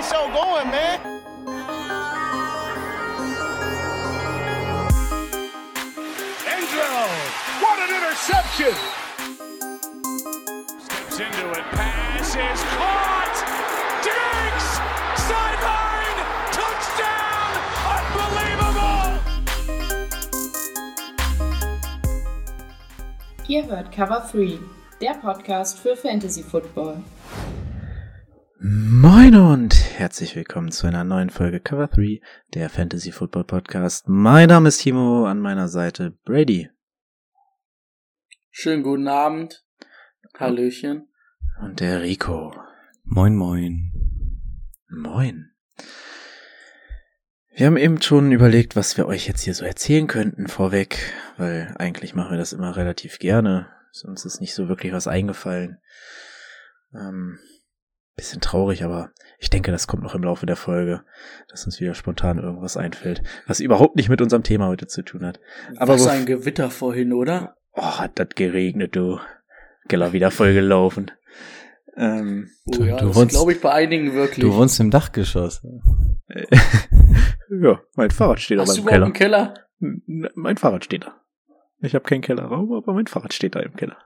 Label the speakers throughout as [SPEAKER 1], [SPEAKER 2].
[SPEAKER 1] the show going, man.
[SPEAKER 2] Angelo, what an interception!
[SPEAKER 3] Steps into it, pass is caught! Diggs! Sideline! Touchdown! Unbelievable!
[SPEAKER 4] Ihr hört Cover 3, der Podcast für Fantasy Football.
[SPEAKER 5] Moin und herzlich willkommen zu einer neuen Folge Cover 3, der Fantasy Football Podcast. Mein Name ist Timo, an meiner Seite Brady.
[SPEAKER 6] Schönen guten Abend. Hallöchen.
[SPEAKER 5] Und der Rico.
[SPEAKER 7] Moin, moin.
[SPEAKER 5] Moin. Wir haben eben schon überlegt, was wir euch jetzt hier so erzählen könnten vorweg, weil eigentlich machen wir das immer relativ gerne. Sonst ist nicht so wirklich was eingefallen. Ähm, bisschen traurig, aber ich denke, das kommt noch im Laufe der Folge, dass uns wieder spontan irgendwas einfällt, was überhaupt nicht mit unserem Thema heute zu tun hat.
[SPEAKER 6] Aber was ein Gewitter vorhin, oder?
[SPEAKER 5] Oh, hat das geregnet, du. Keller wieder vollgelaufen.
[SPEAKER 6] Ähm, oh ja, du, wohnst, glaube ich bei einigen wirklich.
[SPEAKER 7] Du wohnst im Dachgeschoss.
[SPEAKER 5] ja, mein Fahrrad steht
[SPEAKER 6] Hast
[SPEAKER 5] aber im Keller.
[SPEAKER 6] Im Keller?
[SPEAKER 5] Mein Fahrrad steht da. Ich habe keinen Kellerraum, aber mein Fahrrad steht da im Keller.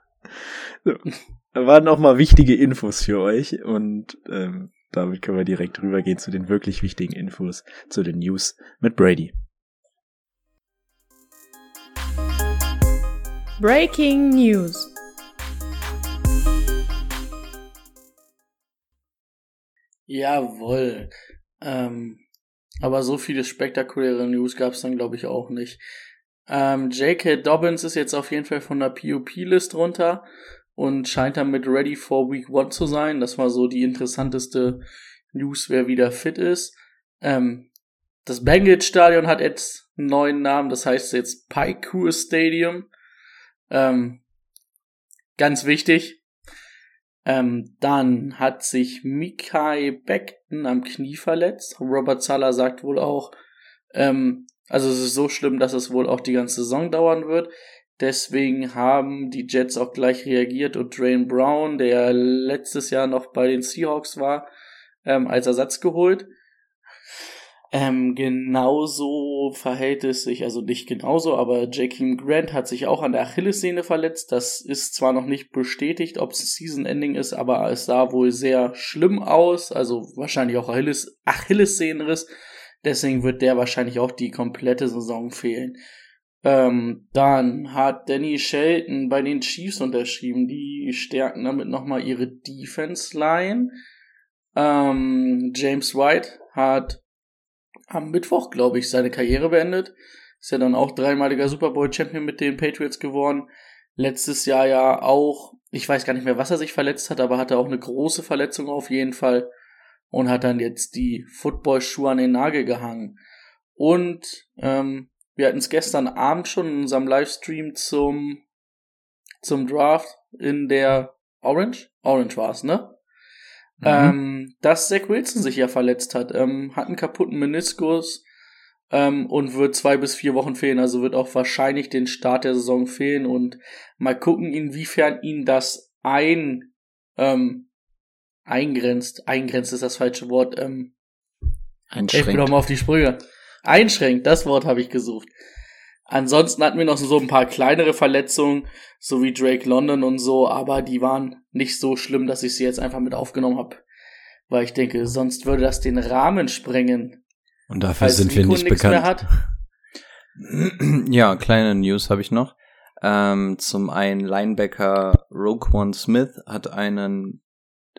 [SPEAKER 5] So. Da waren auch mal wichtige Infos für euch und ähm, damit können wir direkt rübergehen zu den wirklich wichtigen Infos, zu den News mit Brady.
[SPEAKER 4] Breaking News.
[SPEAKER 6] Jawohl. Ähm, aber so viele spektakuläre News gab es dann, glaube ich, auch nicht. Ähm, J.K. Dobbins ist jetzt auf jeden Fall von der POP-List runter und scheint damit ready for Week One zu sein. Das war so die interessanteste News, wer wieder fit ist. Ähm, das Bengals Stadion hat jetzt einen neuen Namen, das heißt jetzt Paikur Stadium. Ähm, ganz wichtig. Ähm, dann hat sich Mikai Beckton am Knie verletzt. Robert Zahler sagt wohl auch, ähm, also es ist so schlimm, dass es wohl auch die ganze Saison dauern wird. Deswegen haben die Jets auch gleich reagiert und Drain Brown, der letztes Jahr noch bei den Seahawks war, ähm, als Ersatz geholt. Ähm, genauso verhält es sich, also nicht genauso, aber Jakeem Grant hat sich auch an der Achillessehne verletzt. Das ist zwar noch nicht bestätigt, ob es Season Ending ist, aber es sah wohl sehr schlimm aus. Also wahrscheinlich auch Achilles Achillessehnenriss. Deswegen wird der wahrscheinlich auch die komplette Saison fehlen. Ähm, dann hat Danny Shelton bei den Chiefs unterschrieben. Die stärken damit nochmal ihre Defense Line. Ähm, James White hat am Mittwoch, glaube ich, seine Karriere beendet. Ist ja dann auch dreimaliger Super Bowl Champion mit den Patriots geworden. Letztes Jahr ja auch, ich weiß gar nicht mehr, was er sich verletzt hat, aber hatte auch eine große Verletzung auf jeden Fall und hat dann jetzt die Football-Schuhe an den Nagel gehangen. Und ähm, wir hatten es gestern Abend schon in unserem Livestream zum, zum Draft in der Orange. Orange war es, ne? Mhm. Ähm, dass Zach Wilson sich ja verletzt hat, ähm, hat einen kaputten Meniskus ähm, und wird zwei bis vier Wochen fehlen. Also wird auch wahrscheinlich den Start der Saison fehlen und mal gucken, inwiefern ihn das ein ähm, eingrenzt. Eingrenzt ist das falsche Wort. Ähm,
[SPEAKER 5] Einschränkt.
[SPEAKER 6] Ich bin doch mal auf die Sprünge. Einschränkt, das Wort habe ich gesucht. Ansonsten hatten wir noch so ein paar kleinere Verletzungen, so wie Drake London und so, aber die waren nicht so schlimm, dass ich sie jetzt einfach mit aufgenommen habe. Weil ich denke, sonst würde das den Rahmen sprengen.
[SPEAKER 7] Und dafür sind wir nicht bekannt. ja, kleine News habe ich noch. Ähm, zum einen Linebacker Roquan Smith hat einen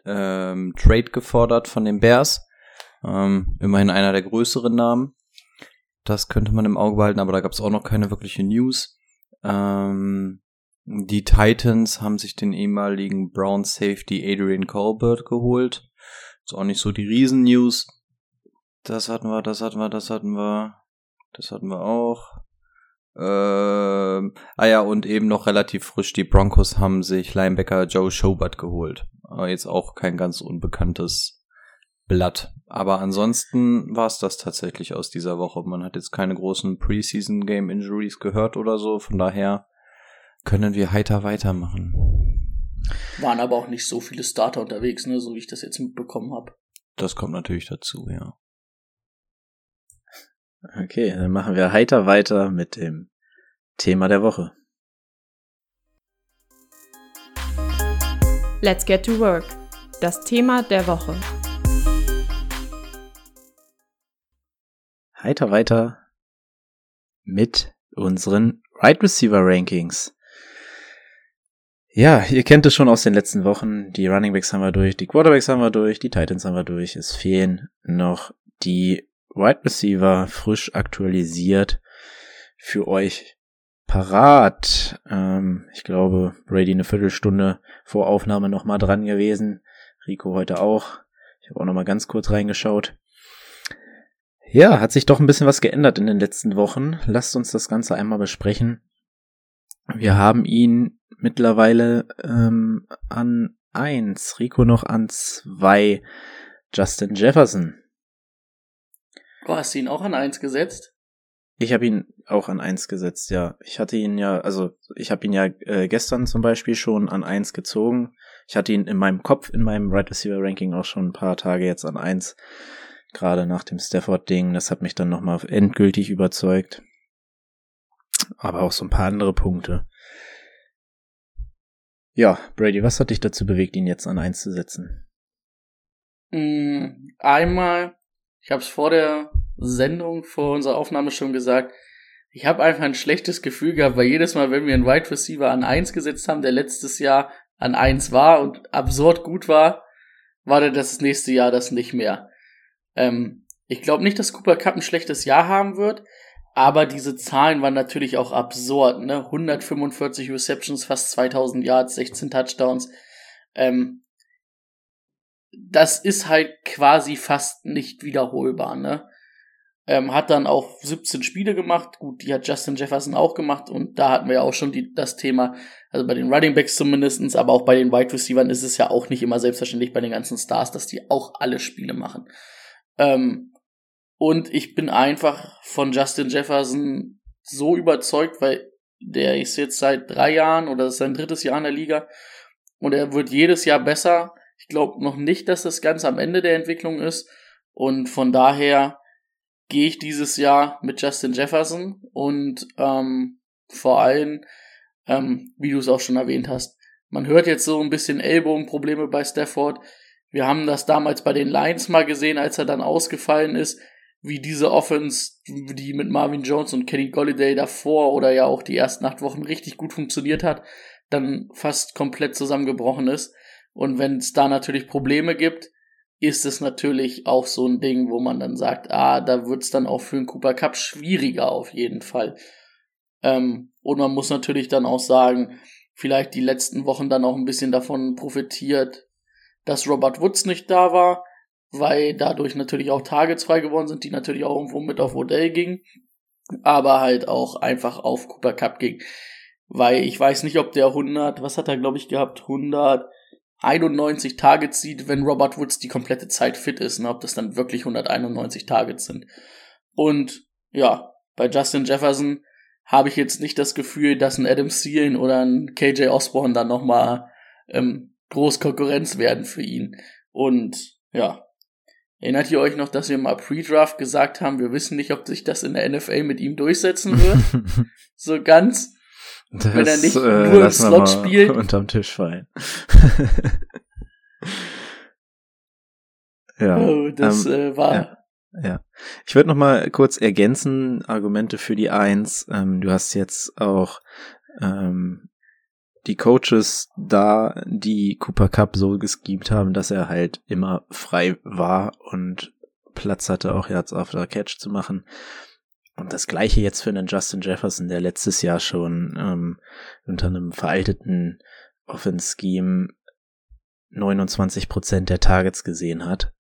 [SPEAKER 7] ähm, Trade gefordert von den Bears. Ähm, immerhin einer der größeren Namen. Das könnte man im Auge behalten, aber da gab es auch noch keine wirkliche News. Ähm, die Titans haben sich den ehemaligen Brown Safety Adrian Colbert geholt. Ist auch nicht so die Riesen-News. Das hatten wir, das hatten wir, das hatten wir. Das hatten wir auch. Ähm, ah ja, und eben noch relativ frisch, die Broncos haben sich Linebacker Joe Schobert geholt. Aber jetzt auch kein ganz unbekanntes Blatt. Aber ansonsten war es das tatsächlich aus dieser Woche. Man hat jetzt keine großen Preseason Game Injuries gehört oder so. Von daher können wir heiter weitermachen.
[SPEAKER 6] Waren aber auch nicht so viele Starter unterwegs, ne, so wie ich das jetzt mitbekommen habe.
[SPEAKER 7] Das kommt natürlich dazu, ja.
[SPEAKER 5] Okay, dann machen wir heiter weiter mit dem Thema der Woche.
[SPEAKER 1] Let's get to work. Das Thema der Woche.
[SPEAKER 5] Heiter weiter mit unseren Right Receiver Rankings. Ja, ihr kennt es schon aus den letzten Wochen. Die Running Backs haben wir durch, die Quarterbacks haben wir durch, die Titans haben wir durch. Es fehlen noch die Wide Receiver frisch aktualisiert für euch parat. Ähm, ich glaube, Brady eine Viertelstunde vor Aufnahme noch mal dran gewesen. Rico heute auch. Ich habe auch noch mal ganz kurz reingeschaut. Ja, hat sich doch ein bisschen was geändert in den letzten Wochen. Lasst uns das Ganze einmal besprechen. Wir haben ihn mittlerweile ähm, an eins, Rico noch an zwei, Justin Jefferson.
[SPEAKER 6] Oh, hast du ihn auch an eins gesetzt?
[SPEAKER 5] Ich habe ihn auch an eins gesetzt, ja. Ich hatte ihn ja, also ich habe ihn ja äh, gestern zum Beispiel schon an eins gezogen. Ich hatte ihn in meinem Kopf, in meinem Right Receiver Ranking auch schon ein paar Tage jetzt an eins gerade nach dem Stafford-Ding. Das hat mich dann nochmal endgültig überzeugt. Aber auch so ein paar andere Punkte. Ja, Brady, was hat dich dazu bewegt, ihn jetzt an eins zu setzen?
[SPEAKER 6] Mm, einmal, ich habe es vor der Sendung, vor unserer Aufnahme schon gesagt, ich habe einfach ein schlechtes Gefühl gehabt, weil jedes Mal, wenn wir einen Wide Receiver an eins gesetzt haben, der letztes Jahr an eins war und absurd gut war, war das nächste Jahr das nicht mehr. Ähm, ich glaube nicht, dass Cooper Cup ein schlechtes Jahr haben wird, aber diese Zahlen waren natürlich auch absurd, ne? 145 Receptions, fast 2000 Yards, 16 Touchdowns. Ähm, das ist halt quasi fast nicht wiederholbar, ne? Ähm, hat dann auch 17 Spiele gemacht. Gut, die hat Justin Jefferson auch gemacht und da hatten wir ja auch schon die, das Thema, also bei den Running Backs zumindestens, aber auch bei den Wide Receivers ist es ja auch nicht immer selbstverständlich bei den ganzen Stars, dass die auch alle Spiele machen. Ähm, und ich bin einfach von Justin Jefferson so überzeugt, weil der ist jetzt seit drei Jahren oder ist sein drittes Jahr in der Liga und er wird jedes Jahr besser. Ich glaube noch nicht, dass das ganz am Ende der Entwicklung ist. Und von daher gehe ich dieses Jahr mit Justin Jefferson und ähm, vor allem, ähm, wie du es auch schon erwähnt hast, man hört jetzt so ein bisschen Ellbogenprobleme bei Stafford. Wir haben das damals bei den Lions mal gesehen, als er dann ausgefallen ist, wie diese Offense, die mit Marvin Jones und Kenny Golliday davor oder ja auch die ersten acht Wochen richtig gut funktioniert hat, dann fast komplett zusammengebrochen ist. Und wenn es da natürlich Probleme gibt, ist es natürlich auch so ein Ding, wo man dann sagt, ah, da wird es dann auch für den Cooper Cup schwieriger auf jeden Fall. Ähm, und man muss natürlich dann auch sagen, vielleicht die letzten Wochen dann auch ein bisschen davon profitiert, dass Robert Woods nicht da war, weil dadurch natürlich auch Targets frei geworden sind, die natürlich auch irgendwo mit auf Odell gingen, aber halt auch einfach auf Cooper Cup ging. Weil ich weiß nicht, ob der 100, was hat er glaube ich gehabt, 191 Targets sieht, wenn Robert Woods die komplette Zeit fit ist, ne, ob das dann wirklich 191 Targets sind. Und ja, bei Justin Jefferson habe ich jetzt nicht das Gefühl, dass ein Adam Thielen oder ein KJ Osborne dann nochmal ähm, groß Konkurrenz werden für ihn. Und ja, erinnert ihr euch noch, dass wir mal Pre-Draft gesagt haben, wir wissen nicht, ob sich das in der NFL mit ihm durchsetzen wird? so ganz.
[SPEAKER 5] Das,
[SPEAKER 6] wenn er nicht
[SPEAKER 5] äh,
[SPEAKER 6] nur im Slot spielt.
[SPEAKER 5] Unterm Tisch fallen. ja.
[SPEAKER 6] Oh, das
[SPEAKER 5] ähm,
[SPEAKER 6] äh, war.
[SPEAKER 5] Ja. Ja, ich würde noch mal kurz ergänzen, Argumente für die Eins. Ähm, du hast jetzt auch ähm, die Coaches da, die Cooper Cup so geschemt haben, dass er halt immer frei war und Platz hatte, auch Yards after Catch zu machen. Und das gleiche jetzt für einen Justin Jefferson, der letztes Jahr schon ähm, unter einem veralteten Offense-Scheme 29% der Targets gesehen hat.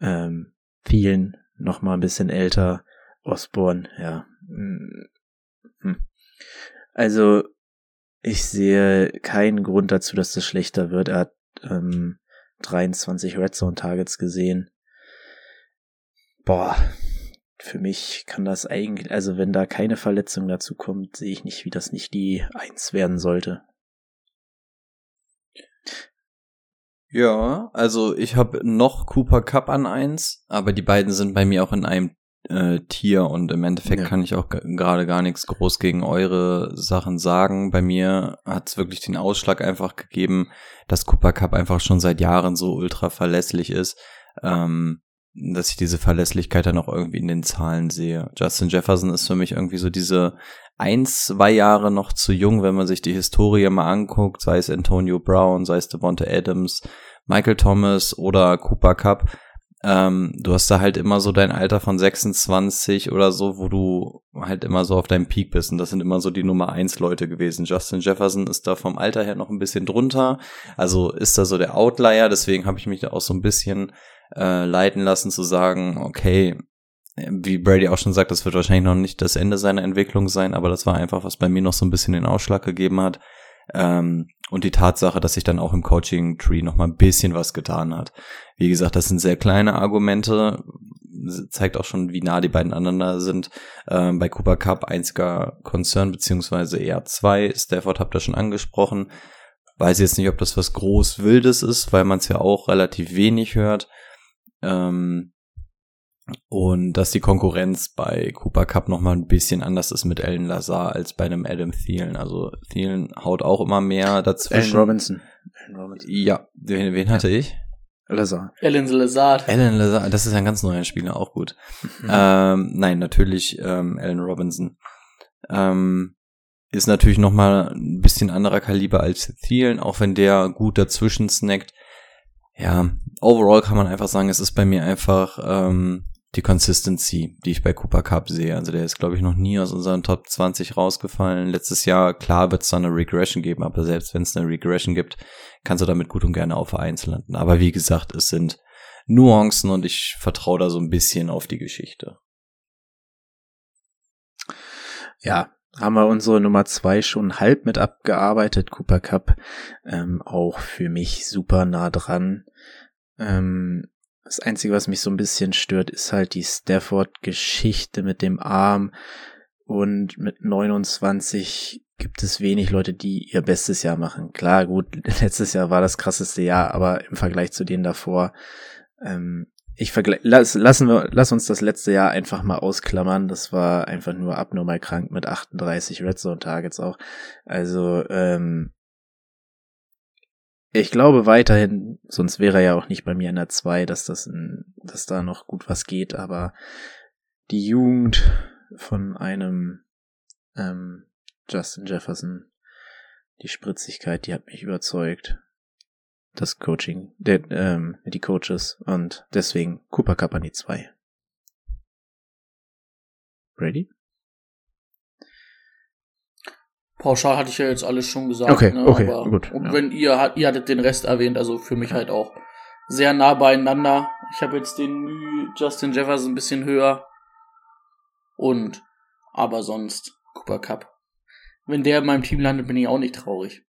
[SPEAKER 5] Ähm, vielen noch mal ein bisschen älter. Osborne, ja. Hm. Also ich sehe keinen Grund dazu, dass das schlechter wird. Er hat ähm, 23 Red Zone Targets gesehen. Boah, für mich kann das eigentlich, also wenn da keine Verletzung dazu kommt, sehe ich nicht, wie das nicht die Eins werden sollte.
[SPEAKER 7] Ja, also ich habe noch Cooper Cup an eins, aber die beiden sind bei mir auch in einem äh, Tier und im Endeffekt
[SPEAKER 5] Ja.
[SPEAKER 7] kann ich auch gerade gar nichts groß gegen eure Sachen sagen. Bei mir hat es wirklich den Ausschlag einfach gegeben, dass Cooper Cup einfach schon seit Jahren so ultra verlässlich ist, ähm, dass ich diese Verlässlichkeit dann auch irgendwie in den Zahlen sehe. Justin Jefferson ist für mich irgendwie so diese ein, zwei Jahre noch zu jung, wenn man sich die Historie mal anguckt, sei es Antonio Brown, sei es Devonta Adams, Michael Thomas oder Cooper Cup. Ähm, du hast da halt immer so dein Alter von 26 oder so, wo du halt immer so auf deinem Peak bist. Und das sind immer so die Nummer eins Leute gewesen. Justin Jefferson ist da vom Alter her noch ein bisschen drunter. Also ist da so der Outlier. Deswegen habe ich mich da auch so ein bisschen äh, leiten lassen zu sagen, okay, wie Brady auch schon sagt, das wird wahrscheinlich noch nicht das Ende seiner Entwicklung sein, aber das war einfach, was bei mir noch so ein bisschen den Ausschlag gegeben hat. Ähm, und die Tatsache, dass sich dann auch im Coaching-Tree noch mal ein bisschen was getan hat. Wie gesagt, das sind sehr kleine Argumente, zeigt auch schon, wie nah die beiden aneinander sind. Ähm, bei Cooper Cup einziger Concern, beziehungsweise eher zwei. Stafford habt ihr schon angesprochen. Weiß jetzt nicht, ob das was groß Wildes ist, weil man es ja auch relativ wenig hört. Ähm, und dass die Konkurrenz bei Cooper Cup noch mal ein bisschen anders ist mit Alan Lazar als bei einem Adam Thielen. Also Thielen haut auch immer mehr dazwischen.
[SPEAKER 5] Robinson. Allen Robinson.
[SPEAKER 7] Ja, wen, wen hatte ich?
[SPEAKER 5] Lazar.
[SPEAKER 6] Alan Lazard.
[SPEAKER 7] Alan Lazar, das ist ein ganz neuer Spieler, auch gut. Ähm, nein, natürlich ähm, Alan Robinson. Ähm, ist natürlich noch mal ein bisschen anderer Kaliber als Thielen, auch wenn der gut dazwischen snackt. Ja, overall kann man einfach sagen, es ist bei mir einfach ähm, die Consistency, die ich bei Cooper Cup sehe. Also der ist, glaube ich, noch nie aus unseren Top 20 rausgefallen. Letztes Jahr, klar, wird es da eine Regression geben, aber selbst wenn es eine Regression gibt, kannst du damit gut und gerne auf Eins landen. Aber wie gesagt, es sind Nuancen und ich vertraue da so ein bisschen auf die Geschichte.
[SPEAKER 5] Ja, haben wir unsere Nummer zwei schon halb mit abgearbeitet. Cooper Cup ähm, auch für mich super nah dran. Ähm, das Einzige, was mich so ein bisschen stört, ist halt die Stafford-Geschichte mit dem Arm. Und mit 29 gibt es wenig Leute, die ihr bestes Jahr machen. Klar, gut, letztes Jahr war das krasseste Jahr, aber im Vergleich zu denen davor, ähm, ich vergleiche, lass, lassen wir, lass uns das letzte Jahr einfach mal ausklammern. Das war einfach nur abnormal krank mit 38 Red Zone Targets auch. Also, ähm, ich glaube weiterhin, sonst wäre er ja auch nicht bei mir in der 2, dass das, ein, dass da noch gut was geht, aber die Jugend von einem ähm, Justin Jefferson, die Spritzigkeit, die hat mich überzeugt. Das Coaching, der, ähm, die Coaches und deswegen Cooper Cup an die 2. Ready?
[SPEAKER 6] Pauschal hatte ich ja jetzt alles schon gesagt.
[SPEAKER 5] Okay,
[SPEAKER 6] ne?
[SPEAKER 5] okay,
[SPEAKER 6] Aber,
[SPEAKER 5] gut,
[SPEAKER 6] Und
[SPEAKER 5] ja.
[SPEAKER 6] wenn ihr, ihr hattet den Rest erwähnt, also für mich halt auch sehr nah beieinander. Ich habe jetzt den Mühe Justin Jefferson ein bisschen höher. Und, aber sonst Cooper Cup. Wenn der in meinem Team landet, bin ich auch nicht traurig.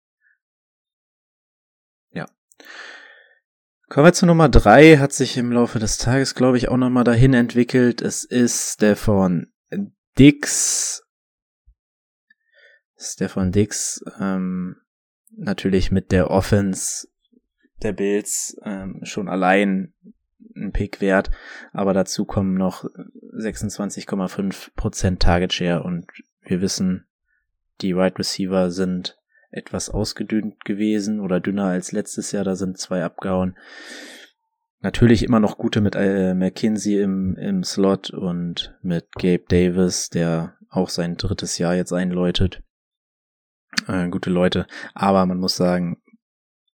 [SPEAKER 5] Kommen wir zu Nummer drei, hat sich im Laufe des Tages, glaube ich, auch nochmal dahin entwickelt. Es ist Stefan Dix. Stefan Dix, ähm, natürlich mit der Offense der Bills ähm, schon allein ein Pick wert, aber dazu kommen noch 26,5% Target Share und wir wissen, die Wide Receiver sind etwas ausgedünnt gewesen oder dünner als letztes Jahr, da sind zwei abgehauen. Natürlich immer noch gute mit äh, McKinsey im, im Slot und mit Gabe Davis, der auch sein drittes Jahr jetzt einläutet. Äh, gute Leute. Aber man muss sagen,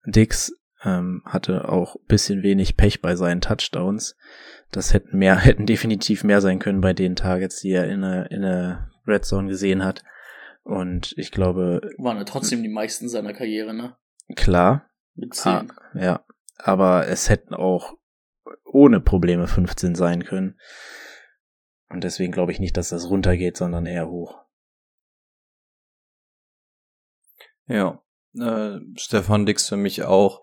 [SPEAKER 5] Dix ähm, hatte auch bisschen wenig Pech bei seinen Touchdowns. Das hätten mehr, hätten definitiv mehr sein können bei den Targets, die er in der, in der Red Zone gesehen hat. Und ich glaube,
[SPEAKER 6] Waren ja trotzdem die meisten seiner Karriere, ne?
[SPEAKER 5] klar,
[SPEAKER 6] Mit
[SPEAKER 5] Ah,
[SPEAKER 6] 10.
[SPEAKER 5] ja, aber es hätten auch ohne Probleme 15 sein können. Und deswegen glaube ich nicht, dass das runtergeht, sondern eher hoch.
[SPEAKER 7] Ja, äh, Stefan Dix für mich auch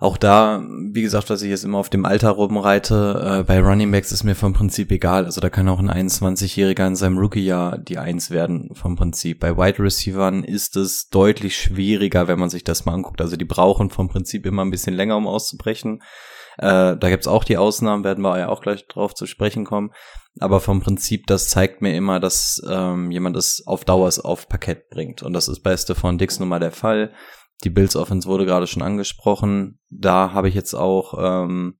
[SPEAKER 7] auch da, wie gesagt, was ich jetzt immer auf dem Alter rumreite, äh, bei Running Backs ist mir vom Prinzip egal. Also da kann auch ein 21-Jähriger in seinem Rookie-Jahr die Eins werden vom Prinzip. Bei Wide Receivern ist es deutlich schwieriger, wenn man sich das mal anguckt. Also die brauchen vom Prinzip immer ein bisschen länger, um auszubrechen. Äh, da gibt's auch die Ausnahmen, werden wir ja auch gleich drauf zu sprechen kommen. Aber vom Prinzip, das zeigt mir immer, dass ähm, jemand es auf Dauer auf Parkett bringt. Und das ist bei Stefan Dix nun mal der Fall. Die Bills Offense wurde gerade schon angesprochen. Da habe ich jetzt auch ähm,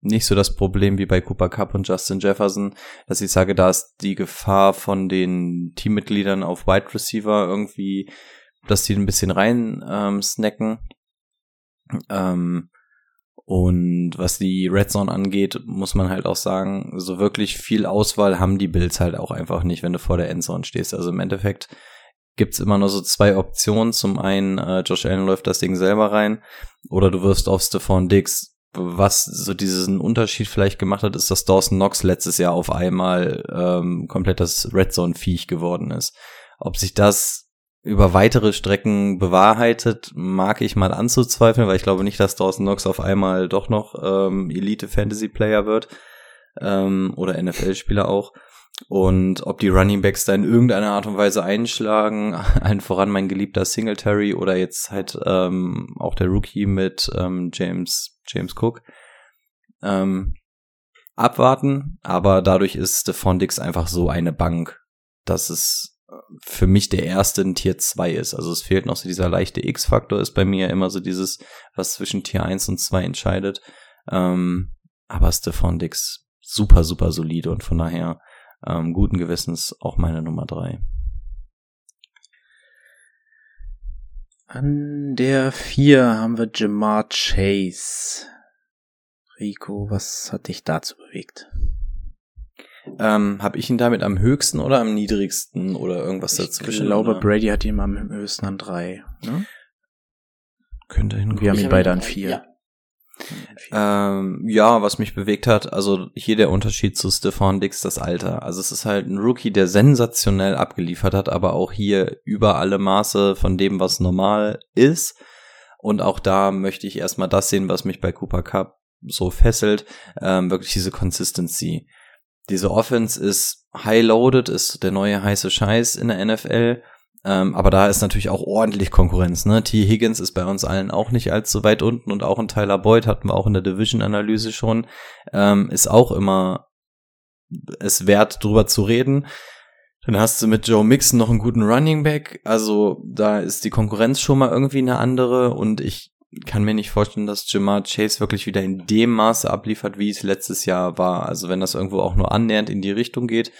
[SPEAKER 7] nicht so das Problem wie bei Cooper Cup und Justin Jefferson, dass ich sage, da ist die Gefahr von den Teammitgliedern auf Wide Receiver irgendwie, dass die ein bisschen rein ähm, snacken. Ähm, und was die Red Zone angeht, muss man halt auch sagen, so wirklich viel Auswahl haben die Bills halt auch einfach nicht, wenn du vor der Endzone stehst. Also im Endeffekt gibt's immer nur so zwei Optionen. Zum einen, äh, Josh Allen läuft das Ding selber rein oder du wirst auf Stephon Diggs. Was so diesen Unterschied vielleicht gemacht hat, ist, dass Dawson Knox letztes Jahr auf einmal ähm, komplett das Red Zone-Viech geworden ist. Ob sich das über weitere Strecken bewahrheitet, mag ich mal anzuzweifeln, weil ich glaube nicht, dass Dawson Knox auf einmal doch noch ähm, Elite-Fantasy-Player wird ähm, oder NFL-Spieler auch. Und ob die Running Backs da in irgendeiner Art und Weise einschlagen, allen voran mein geliebter Singletary oder jetzt halt ähm, auch der Rookie mit ähm, James, James Cook. Ähm, abwarten, aber dadurch ist Stephon Dix einfach so eine Bank, dass es für mich der erste in Tier 2 ist. Also es fehlt noch so dieser leichte X-Faktor, ist bei mir immer so dieses, was zwischen Tier 1 und 2 entscheidet. Ähm, aber Stephon Dix super, super solide und von daher ähm, guten Gewissens auch meine Nummer drei.
[SPEAKER 5] An der vier haben wir Jamar Chase. Rico, was hat dich dazu bewegt?
[SPEAKER 7] Ähm, habe ich ihn damit am höchsten oder am niedrigsten oder irgendwas dazwischen?
[SPEAKER 5] Ich glaube,
[SPEAKER 7] oder?
[SPEAKER 5] Brady hat ihn am höchsten an drei. Ne?
[SPEAKER 7] Könnte hin.
[SPEAKER 5] Wir haben ihn beide an vier.
[SPEAKER 6] Ja.
[SPEAKER 7] Ähm, ja, was mich bewegt hat, also hier der Unterschied zu Stefan Dix, das Alter. Also es ist halt ein Rookie, der sensationell abgeliefert hat, aber auch hier über alle Maße von dem, was normal ist. Und auch da möchte ich erstmal das sehen, was mich bei Cooper Cup so fesselt, ähm, wirklich diese Consistency. Diese Offense ist high-loaded, ist der neue heiße Scheiß in der NFL ähm, aber da ist natürlich auch ordentlich Konkurrenz. Ne? T. Higgins ist bei uns allen auch nicht allzu weit unten und auch ein Tyler Boyd hatten wir auch in der Division-Analyse schon. Ähm, ist auch immer es wert, drüber zu reden. Dann hast du mit Joe Mixon noch einen guten Running Back. Also da ist die Konkurrenz schon mal irgendwie eine andere und ich kann mir nicht vorstellen, dass Jamar Chase wirklich wieder in dem Maße abliefert, wie es letztes Jahr war. Also wenn das irgendwo auch nur annähernd in die Richtung geht,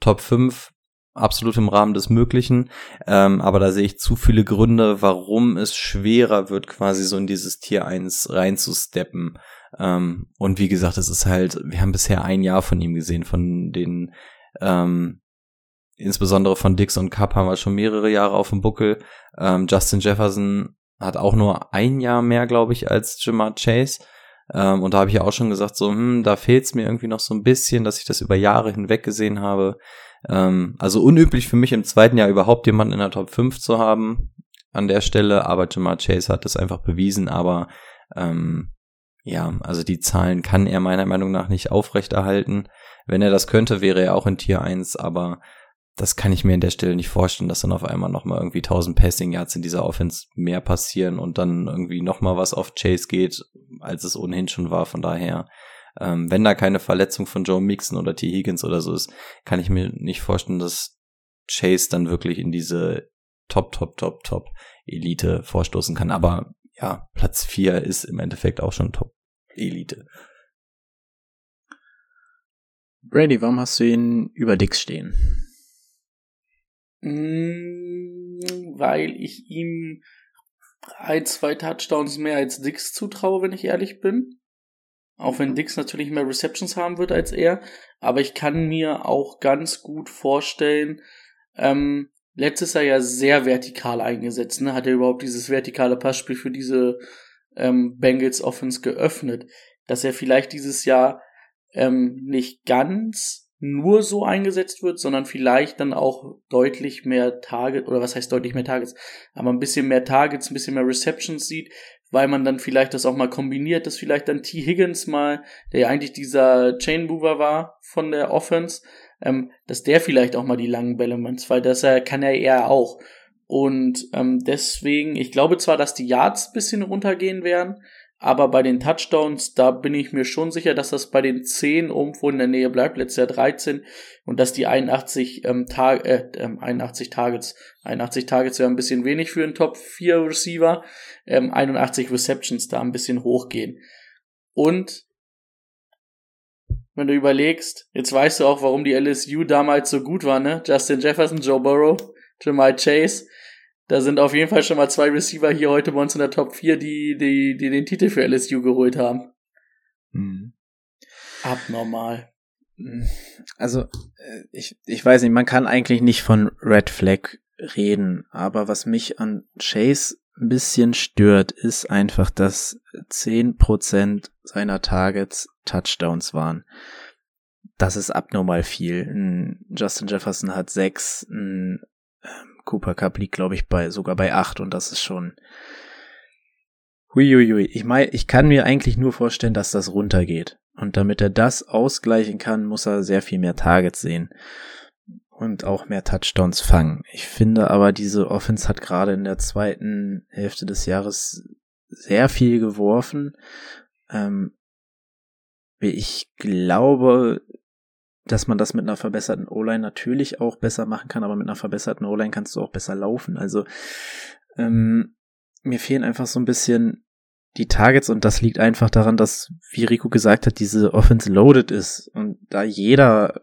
[SPEAKER 7] Top 5 absolut im Rahmen des Möglichen. Ähm, aber da sehe ich zu viele Gründe, warum es schwerer wird, quasi so in dieses Tier 1 reinzusteppen. Ähm, und wie gesagt, es ist halt, wir haben bisher ein Jahr von ihm gesehen, von den, ähm, insbesondere von Dix und Cup haben wir schon mehrere Jahre auf dem Buckel. Ähm, Justin Jefferson hat auch nur ein Jahr mehr, glaube ich, als Jamar Chase. Ähm, und da habe ich ja auch schon gesagt, so, hm, da fehlt es mir irgendwie noch so ein bisschen, dass ich das über Jahre hinweg gesehen habe. Ähm, also unüblich für mich im zweiten Jahr überhaupt jemanden in der Top 5 zu haben an der Stelle, aber Jamar Chase hat das einfach bewiesen, aber ähm, ja, also die Zahlen kann er meiner Meinung nach nicht aufrechterhalten. Wenn er das könnte, wäre er auch in Tier 1, aber das kann ich mir an der Stelle nicht vorstellen, dass dann auf einmal nochmal irgendwie 1000 Passing Yards in dieser Offense mehr passieren und dann irgendwie nochmal was auf Chase geht, als es ohnehin schon war. Von daher ähm, wenn da keine Verletzung von Joe Mixon oder T. Higgins oder so ist, kann ich mir nicht vorstellen, dass Chase dann wirklich in diese Top, Top, Top, Top Elite vorstoßen kann. Aber ja, Platz 4 ist im Endeffekt auch schon Top Elite.
[SPEAKER 5] Brady, warum hast du ihn über Dix stehen?
[SPEAKER 6] Mm, weil ich ihm ein, zwei Touchdowns mehr als Dix zutraue, wenn ich ehrlich bin. Auch wenn Dix natürlich mehr Receptions haben wird als er. Aber ich kann mir auch ganz gut vorstellen, ähm, letztes Jahr ja sehr vertikal eingesetzt. Ne? Hat er überhaupt dieses vertikale Passspiel für diese ähm, Bengals Offense geöffnet, dass er vielleicht dieses Jahr ähm, nicht ganz nur so eingesetzt wird, sondern vielleicht dann auch deutlich mehr Target, oder was heißt deutlich mehr Targets, aber ein bisschen mehr Targets, ein bisschen mehr Receptions sieht, weil man dann vielleicht das auch mal kombiniert, dass vielleicht dann T. Higgins mal, der ja eigentlich dieser Chain Mover war von der Offense, ähm, dass der vielleicht auch mal die langen Bälle meint, weil das er kann er eher auch. Und ähm, deswegen, ich glaube zwar, dass die Yards bisschen runtergehen werden, aber bei den Touchdowns, da bin ich mir schon sicher, dass das bei den 10 irgendwo in der Nähe bleibt, letztes Jahr 13 und dass die 81 ähm, Tag, äh, 81 Targets, 81 Targets wäre ein bisschen wenig für einen Top 4 Receiver, ähm, 81 Receptions da ein bisschen hochgehen. Und wenn du überlegst, jetzt weißt du auch, warum die LSU damals so gut war, ne? Justin Jefferson, Joe Burrow, Jamal Chase, da sind auf jeden Fall schon mal zwei Receiver hier heute bei uns in der Top 4, die, die, die den Titel für LSU geholt haben. Mhm. Abnormal.
[SPEAKER 5] Also, äh, ich, ich weiß nicht, man kann eigentlich nicht von Red Flag reden, aber was mich an Chase ein bisschen stört, ist einfach, dass 10% seiner Targets Touchdowns waren. Das ist abnormal viel. Justin Jefferson hat sechs, Cooper Cup liegt, glaube ich, bei sogar bei acht und das ist schon. Huiuiui. Ich meine, ich kann mir eigentlich nur vorstellen, dass das runtergeht. Und damit er das ausgleichen kann, muss er sehr viel mehr Targets sehen und auch mehr Touchdowns fangen. Ich finde aber, diese Offense hat gerade in der zweiten Hälfte des Jahres sehr viel geworfen. Ähm, ich glaube, dass man das mit einer verbesserten O-Line natürlich auch besser machen kann, aber mit einer verbesserten O-Line kannst du auch besser laufen. Also ähm, mir fehlen einfach so ein bisschen die Targets und das liegt einfach daran, dass, wie Rico gesagt hat, diese Offense loaded ist und da jeder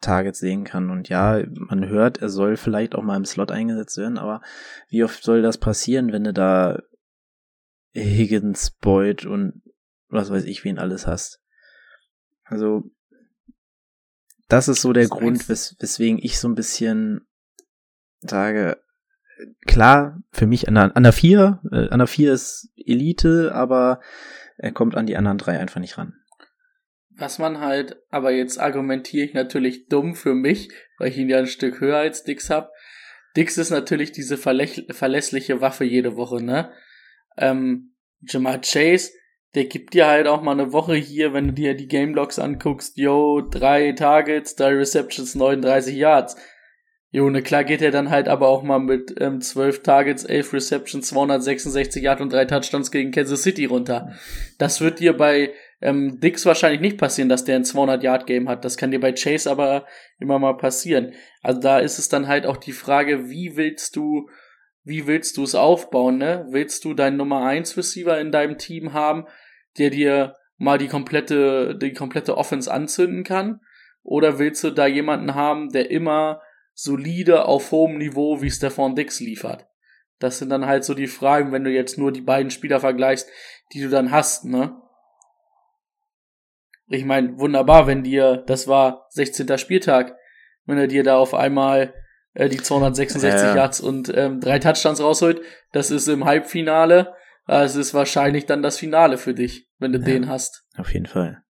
[SPEAKER 5] Targets sehen kann. Und ja, man hört, er soll vielleicht auch mal im Slot eingesetzt werden, aber wie oft soll das passieren, wenn du da Higgins, Boyd und was weiß ich, wen alles hast? Also das ist so der das Grund, wes weswegen ich so ein bisschen sage, klar, für mich an der, an der 4, äh, an der 4 ist Elite, aber er kommt an die anderen drei einfach nicht ran.
[SPEAKER 6] Was man halt, aber jetzt argumentiere ich natürlich dumm für mich, weil ich ihn ja ein Stück höher als Dix hab. Dix ist natürlich diese verlässliche Waffe jede Woche, ne? Ähm, Jamal Chase der gibt dir halt auch mal eine Woche hier, wenn du dir die Game Logs anguckst, yo, drei Targets, drei Receptions, 39 Yards. Jo, ne, klar geht er dann halt aber auch mal mit ähm, 12 Targets, 11 Receptions, 266 Yards und drei Touchdowns gegen Kansas City runter. Das wird dir bei ähm, Dix wahrscheinlich nicht passieren, dass der ein 200-Yard-Game hat. Das kann dir bei Chase aber immer mal passieren. Also da ist es dann halt auch die Frage, wie willst du wie willst du es aufbauen, ne? Willst du deinen Nummer 1 Receiver in deinem Team haben, der dir mal die komplette, die komplette Offense anzünden kann? Oder willst du da jemanden haben, der immer solide auf hohem Niveau wie Stefan Dix liefert? Das sind dann halt so die Fragen, wenn du jetzt nur die beiden Spieler vergleichst, die du dann hast, ne? Ich meine, wunderbar, wenn dir, das war 16. Spieltag, wenn er dir da auf einmal äh, die 266 ja. Yards und ähm, drei Touchdowns rausholt. Das ist im Halbfinale. Äh, es ist wahrscheinlich dann das Finale für dich, wenn du ja, den hast.
[SPEAKER 5] Auf jeden Fall.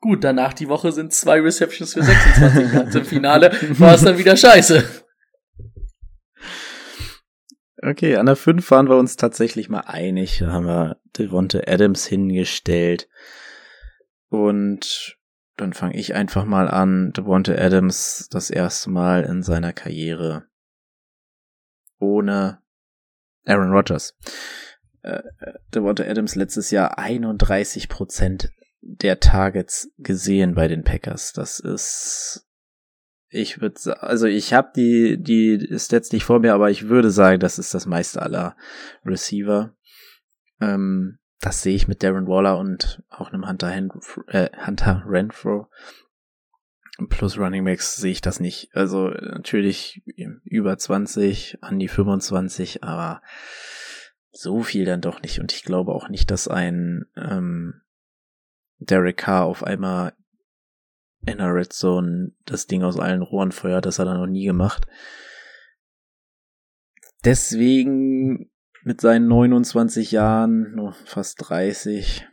[SPEAKER 6] Gut, danach die Woche sind zwei Receptions für 26 Yards. Im Finale war es dann wieder scheiße.
[SPEAKER 5] Okay, an der 5 waren wir uns tatsächlich mal einig. Da haben wir Devonte Adams hingestellt. Und dann fange ich einfach mal an. Devonte Adams das erste Mal in seiner Karriere ohne Aaron Rodgers. Äh, äh Devonte Adams letztes Jahr 31 Prozent der Targets gesehen bei den Packers. Das ist, ich würde, also ich habe die die Stats nicht vor mir, aber ich würde sagen, das ist das meiste aller Receiver. Ähm, das sehe ich mit Darren Waller und auch einem Hunter, Henf äh, Hunter Renfro. Plus Running Backs sehe ich das nicht. Also natürlich über 20, an die 25, aber so viel dann doch nicht. Und ich glaube auch nicht, dass ein ähm, Derek Carr auf einmal in der Red Zone das Ding aus allen Rohren feuert. Das hat er noch nie gemacht. Deswegen mit seinen 29 Jahren, fast 30,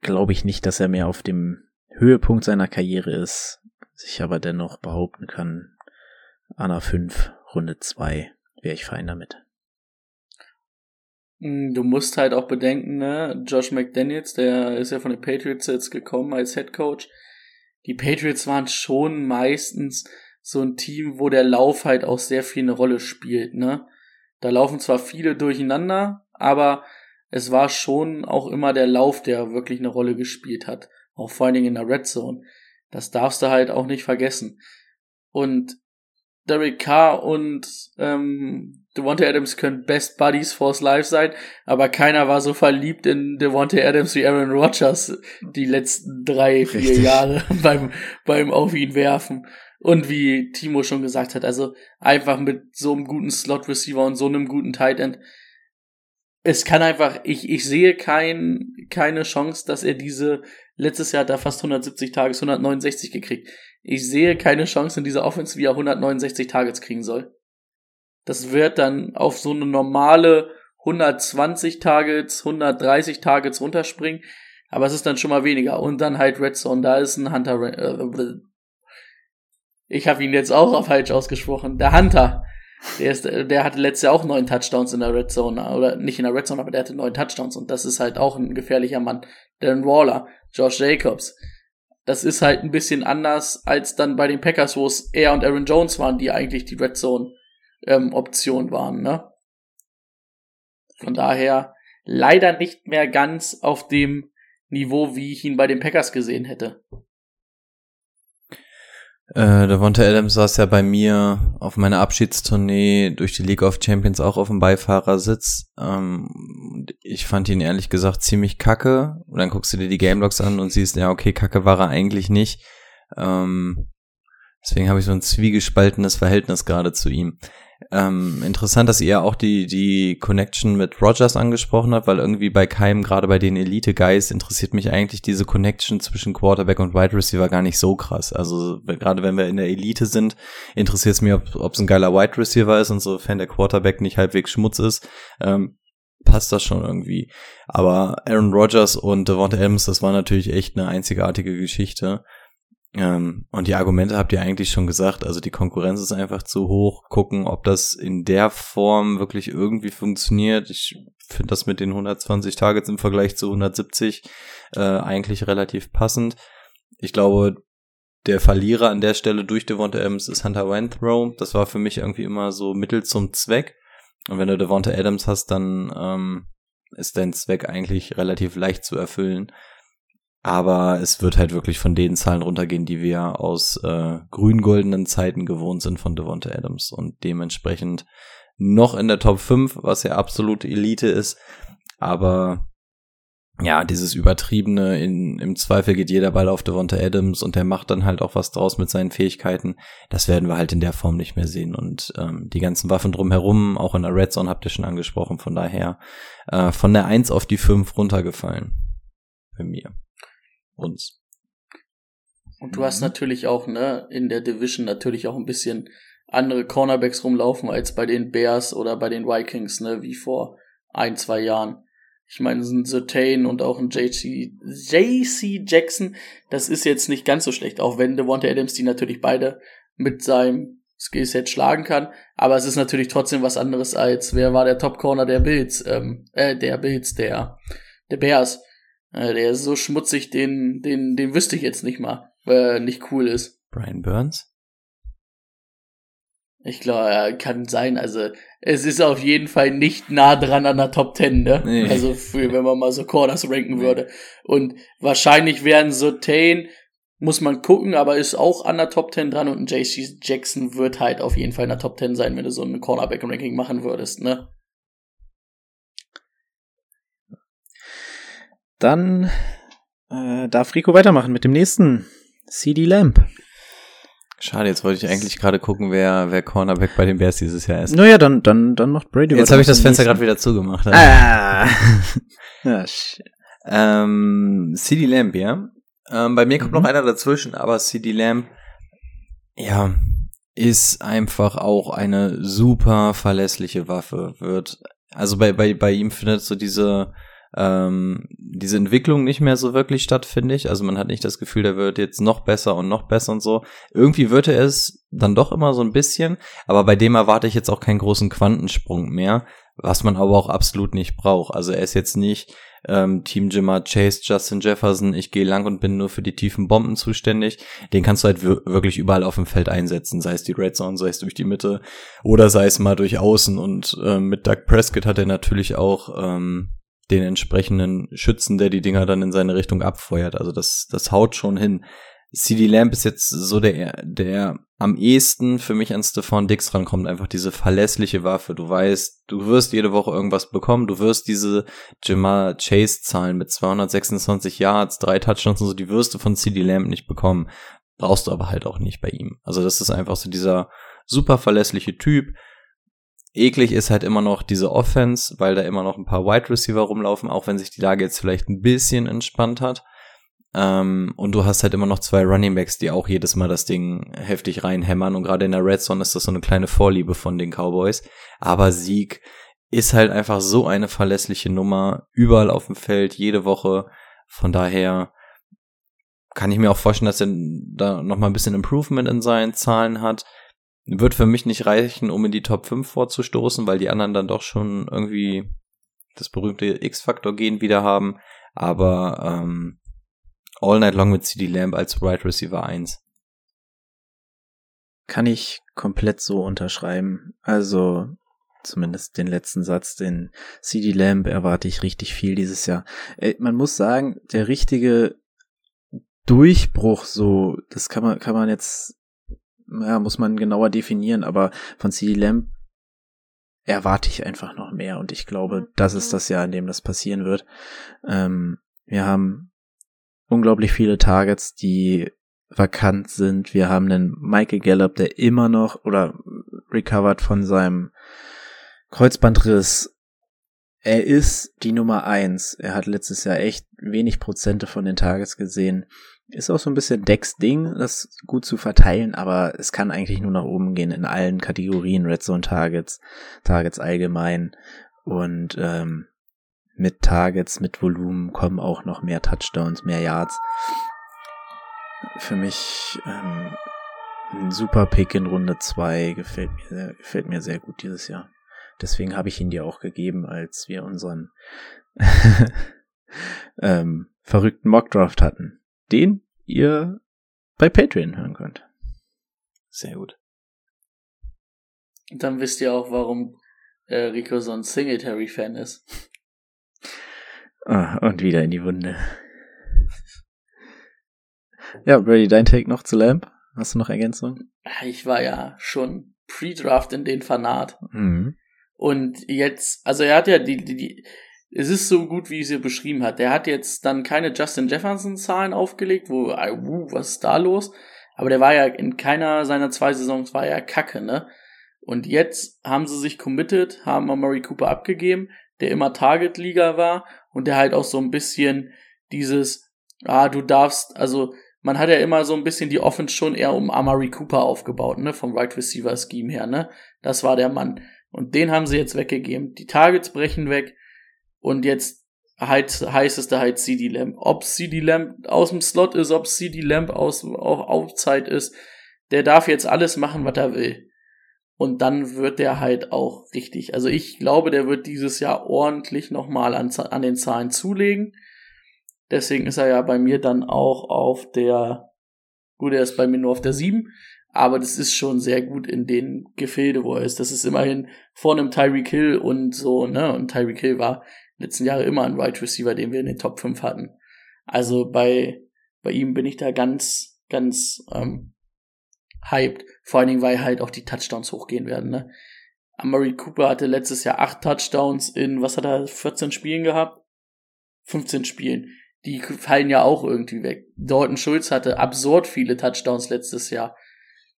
[SPEAKER 5] glaube ich nicht, dass er mehr auf dem Höhepunkt seiner Karriere ist, sich aber dennoch behaupten kann, Anna 5, Runde 2, wäre ich fein damit.
[SPEAKER 6] Mm, Du musst halt auch bedenken, ne, Josh McDaniels, der ist ja von den Patriots jetzt gekommen als Head Coach. Die Patriots waren schon meistens so ein Team, wo der Lauf halt auch sehr viel eine Rolle spielt, ne. Da laufen zwar viele durcheinander, aber es war schon auch immer der Lauf, der wirklich eine Rolle gespielt hat. Auch vor allen Dingen in der Red Zone. Das darfst du halt auch nicht vergessen. Und Derek Carr und ähm, Devontae Adams können Best Buddies for's Life sein, aber keiner war so verliebt in Devontae Adams wie Aaron Rodgers die letzten drei, vier
[SPEAKER 5] Richtig.
[SPEAKER 6] Jahre beim, beim auf ihn werfen. Und wie Timo schon gesagt hat, also einfach mit so einem guten Slot Receiver und so einem guten Tight End. Es kann einfach, ich, ich sehe kein, keine Chance, dass er diese, letztes Jahr hat er fast 170 Tages, 169 gekriegt. Ich sehe keine Chance in dieser Offense, wie er 169 Targets kriegen soll. Das wird dann auf so eine normale 120 Targets, 130 Targets runterspringen. Aber es ist dann schon mal weniger. Und dann halt Red Zone, da ist ein Hunter. Äh, ich habe ihn jetzt auch falsch ausgesprochen. Der Hunter. Der, ist, der hatte letztes Jahr auch neun Touchdowns in der Red Zone. Oder nicht in der Red Zone, aber der hatte neun Touchdowns. Und das ist halt auch ein gefährlicher Mann. Darren Waller, Josh Jacobs. Das ist halt ein bisschen anders als dann bei den Packers, wo es er und Aaron Jones waren, die eigentlich die Red Zone ähm, Option waren, ne? Von daher leider nicht mehr ganz auf dem Niveau, wie ich ihn bei den Packers gesehen hätte.
[SPEAKER 7] Äh, Devonta Adams saß ja bei mir auf meiner Abschiedstournee durch die League of Champions auch auf dem Beifahrersitz. Ähm, ich fand ihn ehrlich gesagt ziemlich kacke. Und dann guckst du dir die Gamelogs an und siehst, ja, okay, kacke war er eigentlich nicht. Ähm, deswegen habe ich so ein zwiegespaltenes Verhältnis gerade zu ihm. Ähm, interessant, dass ihr auch die, die Connection mit Rogers angesprochen habt, weil irgendwie bei keinem, gerade bei den Elite-Guys, interessiert mich eigentlich diese Connection zwischen Quarterback und Wide Receiver gar nicht so krass. Also gerade wenn wir in der Elite sind, interessiert es mich, ob es ein geiler Wide Receiver ist und sofern der Quarterback nicht halbwegs Schmutz ist. Ähm, passt das schon irgendwie. Aber Aaron Rodgers und Devonta Adams, das war natürlich echt eine einzigartige Geschichte. Ähm, und die Argumente habt ihr eigentlich schon gesagt. Also die Konkurrenz ist einfach zu hoch. Gucken, ob das in der Form wirklich irgendwie funktioniert. Ich finde das mit den 120 Targets im Vergleich zu 170 äh, eigentlich relativ passend. Ich glaube, der Verlierer an der Stelle durch Devonta Adams ist Hunter Renthrow. Das war für mich irgendwie immer so Mittel zum Zweck. Und wenn du Devonta Adams hast, dann ähm, ist dein Zweck eigentlich relativ leicht zu erfüllen. Aber es wird halt wirklich von den Zahlen runtergehen, die wir aus äh, grün-goldenen Zeiten gewohnt sind von Devonta Adams. Und dementsprechend noch in der Top 5, was ja absolute Elite ist. Aber ja, dieses übertriebene, in, im Zweifel geht jeder Ball auf Devonta Adams und der macht dann halt auch was draus mit seinen Fähigkeiten. Das werden wir halt in der Form nicht mehr sehen. Und ähm, die ganzen Waffen drumherum, auch in der Red Zone habt ihr schon angesprochen, von daher äh, von der 1 auf die 5 runtergefallen. Bei mir. Uns.
[SPEAKER 6] Und du hast natürlich auch, ne, in der Division natürlich auch ein bisschen andere Cornerbacks rumlaufen als bei den Bears oder bei den Vikings, ne, wie vor ein, zwei Jahren. Ich meine, ein Zertain und auch ein JC, JC Jackson, das ist jetzt nicht ganz so schlecht, auch wenn Devonta Adams die natürlich beide mit seinem Skillset schlagen kann. Aber es ist natürlich trotzdem was anderes als, wer war der Top Corner der Bills, ähm, äh, der Bills, der, der Bears. Äh, der ist so schmutzig, den, den, den wüsste ich jetzt nicht mal, weil er nicht cool ist.
[SPEAKER 7] Brian Burns?
[SPEAKER 6] Ich glaube, ja, kann sein. Also, es ist auf jeden Fall nicht nah dran an der Top 10, ne?
[SPEAKER 7] Nee.
[SPEAKER 6] Also, für, wenn man mal so Corners ranken würde. Und wahrscheinlich werden so Tane, muss man gucken, aber ist auch an der Top 10 dran und ein JC Jackson wird halt auf jeden Fall in der Top 10 sein, wenn du so ein Cornerback-Ranking machen würdest, ne?
[SPEAKER 5] Dann äh, darf Rico weitermachen mit dem nächsten. CD Lamp.
[SPEAKER 7] Schade, jetzt wollte ich eigentlich gerade gucken, wer, wer Cornerback bei den Bears dieses Jahr ist.
[SPEAKER 5] Naja, dann, dann, dann macht Brady
[SPEAKER 7] Jetzt habe ich das Fenster gerade wieder zugemacht.
[SPEAKER 5] Ah. ja, shit.
[SPEAKER 7] Ähm, CD Lamb, ja. Ähm, bei mir kommt
[SPEAKER 5] Mhm.
[SPEAKER 7] noch einer dazwischen, aber CD Lamb, ja, ist einfach auch eine super verlässliche Waffe. Wird, also bei, bei, bei ihm findet so diese, ähm, diese Entwicklung nicht mehr so wirklich statt, finde ich. Also man hat nicht das Gefühl, der wird jetzt noch besser und noch besser und so. Irgendwie wird er es dann doch immer so ein bisschen, aber bei dem erwarte ich jetzt auch keinen großen Quantensprung mehr, was man aber auch absolut nicht braucht. Also er ist jetzt nicht ähm, Team Jimmer Chase, Justin Jefferson, ich gehe lang und bin nur für die tiefen Bomben zuständig. Den kannst du halt wirklich überall auf dem Feld einsetzen, sei es die Red Zone, sei es durch die Mitte oder sei es mal durch Außen. Und ähm, mit Doug Prescott hat er natürlich auch ähm, den entsprechenden Schützen, der die Dinger dann in seine Richtung abfeuert. Also das, das haut schon hin. CD Lamp ist jetzt so der, der am ehesten für mich an Stefan Dix rankommt. Einfach diese verlässliche Waffe. Du weißt, du wirst jede Woche irgendwas bekommen. Du wirst diese Jamal Chase Zahlen mit 226 Yards, drei Touchdowns und so, die wirst du von CD Lamp nicht bekommen. Brauchst du aber halt auch nicht bei ihm. Also das ist einfach so dieser super verlässliche Typ. Eklig ist halt immer noch diese Offense, weil da immer noch ein paar Wide Receiver rumlaufen, auch wenn sich die Lage jetzt vielleicht ein bisschen entspannt hat. Ähm, und du hast halt immer noch zwei Running Backs, die auch jedes Mal das Ding heftig reinhämmern. Und gerade in der Red Zone ist das so eine kleine Vorliebe von den Cowboys. Aber Sieg ist halt einfach so eine verlässliche Nummer. Überall auf dem Feld, jede Woche. Von daher kann ich mir auch vorstellen, dass er da nochmal ein bisschen Improvement in seinen Zahlen hat. Wird für mich nicht reichen, um in die Top 5 vorzustoßen, weil die anderen dann doch schon irgendwie das berühmte X-Faktor-Gen wieder haben. Aber ähm, All Night Long mit CD Lamb als Wide right Receiver 1.
[SPEAKER 5] Kann ich komplett so unterschreiben. Also zumindest den letzten Satz, den CD Lamb erwarte ich richtig viel dieses Jahr. Äh, man muss sagen, der richtige Durchbruch so, das kann man, kann man jetzt, ja, muss man genauer definieren, aber von CD Lamb erwarte ich einfach noch mehr und ich glaube, das ist das Jahr, in dem das passieren wird. Ähm, wir haben unglaublich viele Targets, die vakant sind. Wir haben einen Michael Gallup, der immer noch oder recovered von seinem Kreuzbandriss. Er ist die Nummer eins. Er hat letztes Jahr echt wenig Prozente von den Targets gesehen. Ist auch so ein bisschen Decks Ding, das gut zu verteilen, aber es kann eigentlich nur nach oben gehen in allen Kategorien, Red Zone Targets, Targets allgemein. Und ähm, mit Targets, mit Volumen kommen auch noch mehr Touchdowns, mehr Yards. Für mich ähm, ein super Pick in Runde 2 gefällt mir, sehr, gefällt mir sehr gut dieses Jahr. Deswegen habe ich ihn dir auch gegeben, als wir unseren ähm, verrückten Mockdraft hatten, den ihr bei Patreon hören könnt.
[SPEAKER 7] Sehr gut.
[SPEAKER 6] Dann wisst ihr auch, warum äh, Rico so ein Singletary-Fan ist.
[SPEAKER 5] Ah, und wieder in die Wunde. Ja, Brady, dein Take noch zu Lamp? Hast du noch Ergänzungen?
[SPEAKER 6] Ich war ja schon Pre-Draft in den Fanat.
[SPEAKER 5] Mhm.
[SPEAKER 6] Und jetzt, also er hat ja die, die, die, es ist so gut, wie es ihr beschrieben hat. Er hat jetzt dann keine Justin Jefferson-Zahlen aufgelegt, wo, uh, was ist da los? Aber der war ja in keiner seiner zwei Saisons war ja kacke, ne? Und jetzt haben sie sich committed, haben Murray Cooper abgegeben, der immer Target-Liga war und der halt auch so ein bisschen dieses, ah, du darfst, also man hat ja immer so ein bisschen die Offense schon eher um Amari Cooper aufgebaut, ne, vom Right Receiver Scheme her, ne? Das war der Mann. Und den haben sie jetzt weggegeben. Die Targets brechen weg und jetzt halt, heißt es da halt CD Lamb. Ob CD Lamb aus dem Slot ist, ob CD Lamb aus, auch Aufzeit ist, der darf jetzt alles machen, was er will. Und dann wird der halt auch richtig. Also ich glaube, der wird dieses Jahr ordentlich nochmal an, an den Zahlen zulegen. Deswegen ist er ja bei mir dann auch auf der, gut, er ist bei mir nur auf der 7, aber das ist schon sehr gut in den Gefilde, wo er ist. Das ist immerhin vor einem Tyreek Hill und so, ne? Und Tyreek Hill war letzten Jahre immer ein Wide Receiver, den wir in den Top 5 hatten. Also bei, bei ihm bin ich da ganz, ganz ähm, hyped. Vor allen Dingen, weil halt auch die Touchdowns hochgehen werden, ne? Amari Cooper hatte letztes Jahr acht Touchdowns in, was hat er, 14 Spielen gehabt? 15 Spielen. Die fallen ja auch irgendwie weg. Dalton Schulz hatte absurd viele Touchdowns letztes Jahr.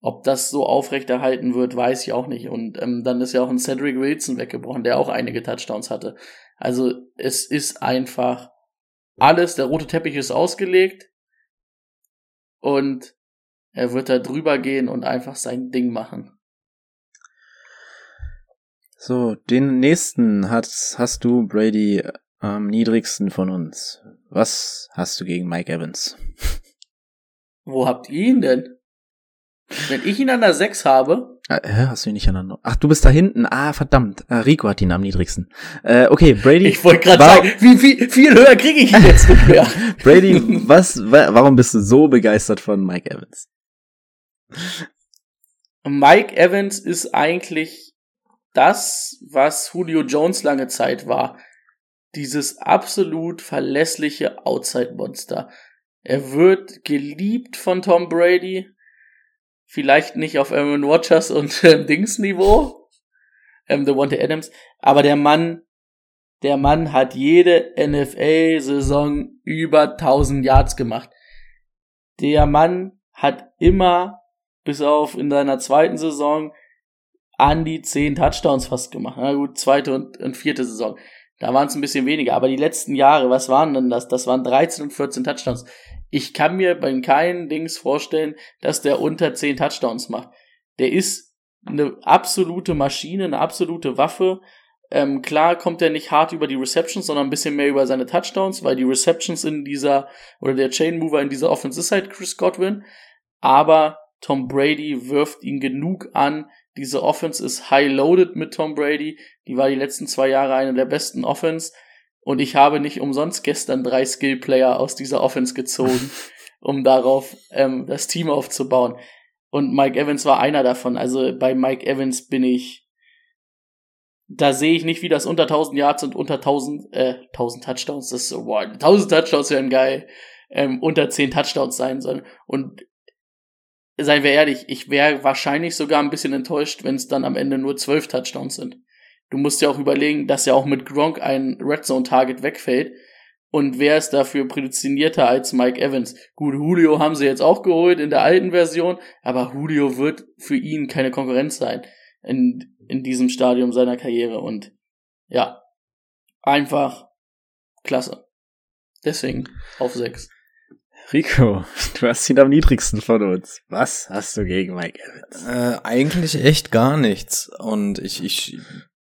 [SPEAKER 6] Ob das so aufrechterhalten wird, weiß ich auch nicht. Und ähm, dann ist ja auch ein Cedric Wilson weggebrochen, der auch einige Touchdowns hatte. Also es ist einfach alles, der rote Teppich ist ausgelegt und er wird da drüber gehen und einfach sein Ding machen.
[SPEAKER 5] So, den nächsten hast, hast du, Brady, am niedrigsten von uns. Was hast du gegen Mike Evans?
[SPEAKER 6] Wo habt ihr ihn denn? Wenn ich ihn an der 6 habe.
[SPEAKER 5] Äh, hast du ihn nicht aneinander? Ach, du bist da hinten. Ah, verdammt. Äh, Rico hat ihn am niedrigsten. Äh, okay, Brady.
[SPEAKER 6] Ich wollte gerade sagen, wie, wie viel höher kriege ich ihn jetzt nicht mehr?
[SPEAKER 5] Brady, was, wa warum bist du so begeistert von Mike Evans?
[SPEAKER 6] Mike Evans ist eigentlich das, was Julio Jones lange Zeit war. Dieses absolut verlässliche Outside-Monster. Er wird geliebt von Tom Brady. Vielleicht nicht auf Aaron Rodgers und äh, Dings Niveau. Ähm, The Wanted Adams. Aber der Mann, der Mann hat jede NFL-Saison über 1000 Yards gemacht. Der Mann hat immer, bis auf in seiner zweiten Saison, an die 10 Touchdowns fast gemacht. Na gut, zweite und, und vierte Saison. Da waren es ein bisschen weniger. Aber die letzten Jahre, was waren denn das? Das waren 13 und 14 Touchdowns. Ich kann mir bei keinen Dings vorstellen, dass der unter 10 Touchdowns macht. Der ist eine absolute Maschine, eine absolute Waffe. Ähm, klar kommt er nicht hart über die Receptions, sondern ein bisschen mehr über seine Touchdowns, weil die Receptions in dieser, oder der Chain Mover in dieser Offense ist halt Chris Godwin. Aber Tom Brady wirft ihn genug an. Diese Offense ist high-loaded mit Tom Brady. Die war die letzten zwei Jahre eine der besten Offense. Und ich habe nicht umsonst gestern drei Skill-Player aus dieser Offense gezogen, um darauf ähm, das Team aufzubauen. Und Mike Evans war einer davon. Also bei Mike Evans bin ich, da sehe ich nicht, wie das unter 1000 Yards und unter 1000, äh, 1000 Touchdowns, das ist so, boah, 1000 Touchdowns wären geil, ähm, unter 10 Touchdowns sein sollen. Und seien wir ehrlich, ich wäre wahrscheinlich sogar ein bisschen enttäuscht, wenn es dann am Ende nur 12 Touchdowns sind. Du musst ja auch überlegen, dass ja auch mit Gronk ein Red Zone Target wegfällt. Und wer ist dafür prädestinierter als Mike Evans? Gut, Julio haben sie jetzt auch geholt in der alten Version, aber Julio wird für ihn keine Konkurrenz sein in, in diesem Stadium seiner Karriere. Und ja, einfach klasse. Deswegen auf 6.
[SPEAKER 5] Rico, du hast ihn am niedrigsten von uns. Was hast du gegen Mike Evans?
[SPEAKER 7] Äh, eigentlich echt gar nichts. Und ich, ich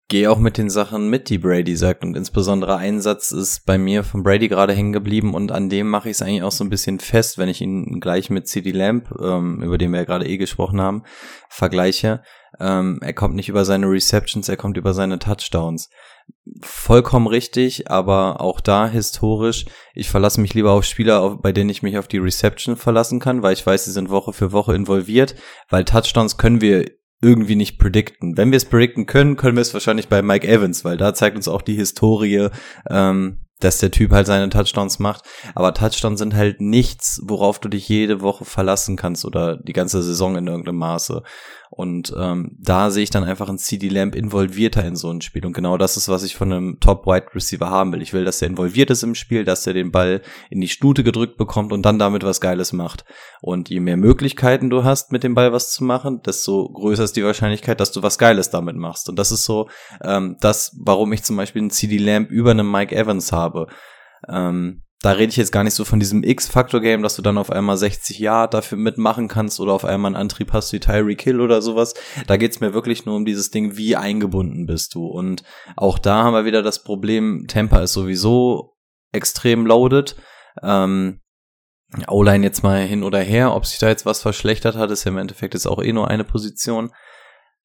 [SPEAKER 7] gehe auch mit den Sachen mit, die Brady sagt. Und insbesondere ein Satz ist bei mir von Brady gerade hängen geblieben und an dem mache ich es eigentlich auch so ein bisschen fest, wenn ich ihn gleich mit CD Lamp, ähm, über den wir ja gerade eh gesprochen haben, vergleiche. Ähm, er kommt nicht über seine Receptions, er kommt über seine Touchdowns. Vollkommen richtig, aber auch da historisch, ich verlasse mich lieber auf Spieler, bei denen ich mich auf die Reception verlassen kann, weil ich weiß, sie sind Woche für Woche involviert, weil Touchdowns können wir irgendwie nicht predikten. Wenn wir es predikten können, können wir es wahrscheinlich bei Mike Evans, weil da zeigt uns auch die Historie, ähm, dass der Typ halt seine Touchdowns macht. Aber Touchdowns sind halt nichts, worauf du dich jede Woche verlassen kannst oder die ganze Saison in irgendeinem Maße. Und ähm, da sehe ich dann einfach ein CD Lamp involvierter in so ein Spiel. Und genau das ist, was ich von einem Top Wide Receiver haben will. Ich will, dass er involviert ist im Spiel, dass er den Ball in die Stute gedrückt bekommt und dann damit was Geiles macht. Und je mehr Möglichkeiten du hast, mit dem Ball was zu machen, desto größer ist die Wahrscheinlichkeit, dass du was Geiles damit machst. Und das ist so ähm, das, warum ich zum Beispiel einen CD Lamp über einen Mike Evans habe. Ähm, da rede ich jetzt gar nicht so von diesem X-Factor-Game, dass du dann auf einmal 60 Yard dafür mitmachen kannst oder auf einmal einen Antrieb hast wie Tyreek Hill oder sowas. Da geht's mir wirklich nur um dieses Ding, wie eingebunden bist du. Und auch da haben wir wieder das Problem, Temper ist sowieso extrem loaded. Ähm, O-Line jetzt mal hin oder her, ob sich da jetzt was verschlechtert hat, ist ja im Endeffekt jetzt auch eh nur eine Position.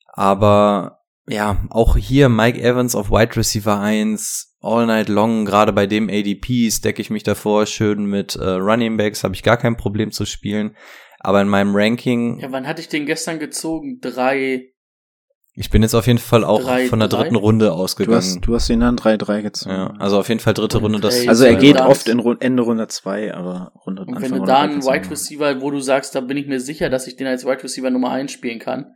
[SPEAKER 7] Aber ja, auch hier Mike Evans auf Wide Receiver 1, all night long, gerade bei dem ADP stecke ich mich davor schön mit äh, Running Backs, habe ich gar kein Problem zu spielen. Aber in meinem Ranking.
[SPEAKER 6] Ja, wann hatte ich den gestern gezogen? Drei.
[SPEAKER 7] Ich bin jetzt auf jeden Fall auch
[SPEAKER 6] Drei,
[SPEAKER 7] von der
[SPEAKER 6] drei?
[SPEAKER 7] dritten Runde
[SPEAKER 5] Du
[SPEAKER 7] ausgegangen.
[SPEAKER 5] hast, du hast ihn dann 3-3 gezogen.
[SPEAKER 7] ja, also auf jeden Fall dritte
[SPEAKER 6] Und
[SPEAKER 7] Runde. Das
[SPEAKER 5] Also er geht
[SPEAKER 6] du
[SPEAKER 5] oft in Ru- Ende Runde 2, aber Runde
[SPEAKER 6] Und
[SPEAKER 5] Anfang
[SPEAKER 6] wenn du da einen
[SPEAKER 5] du
[SPEAKER 6] Wide. Receiver, wo du sagst, da bin ich mir sicher, dass ich den als Wide Receiver Nummer 1 spielen kann.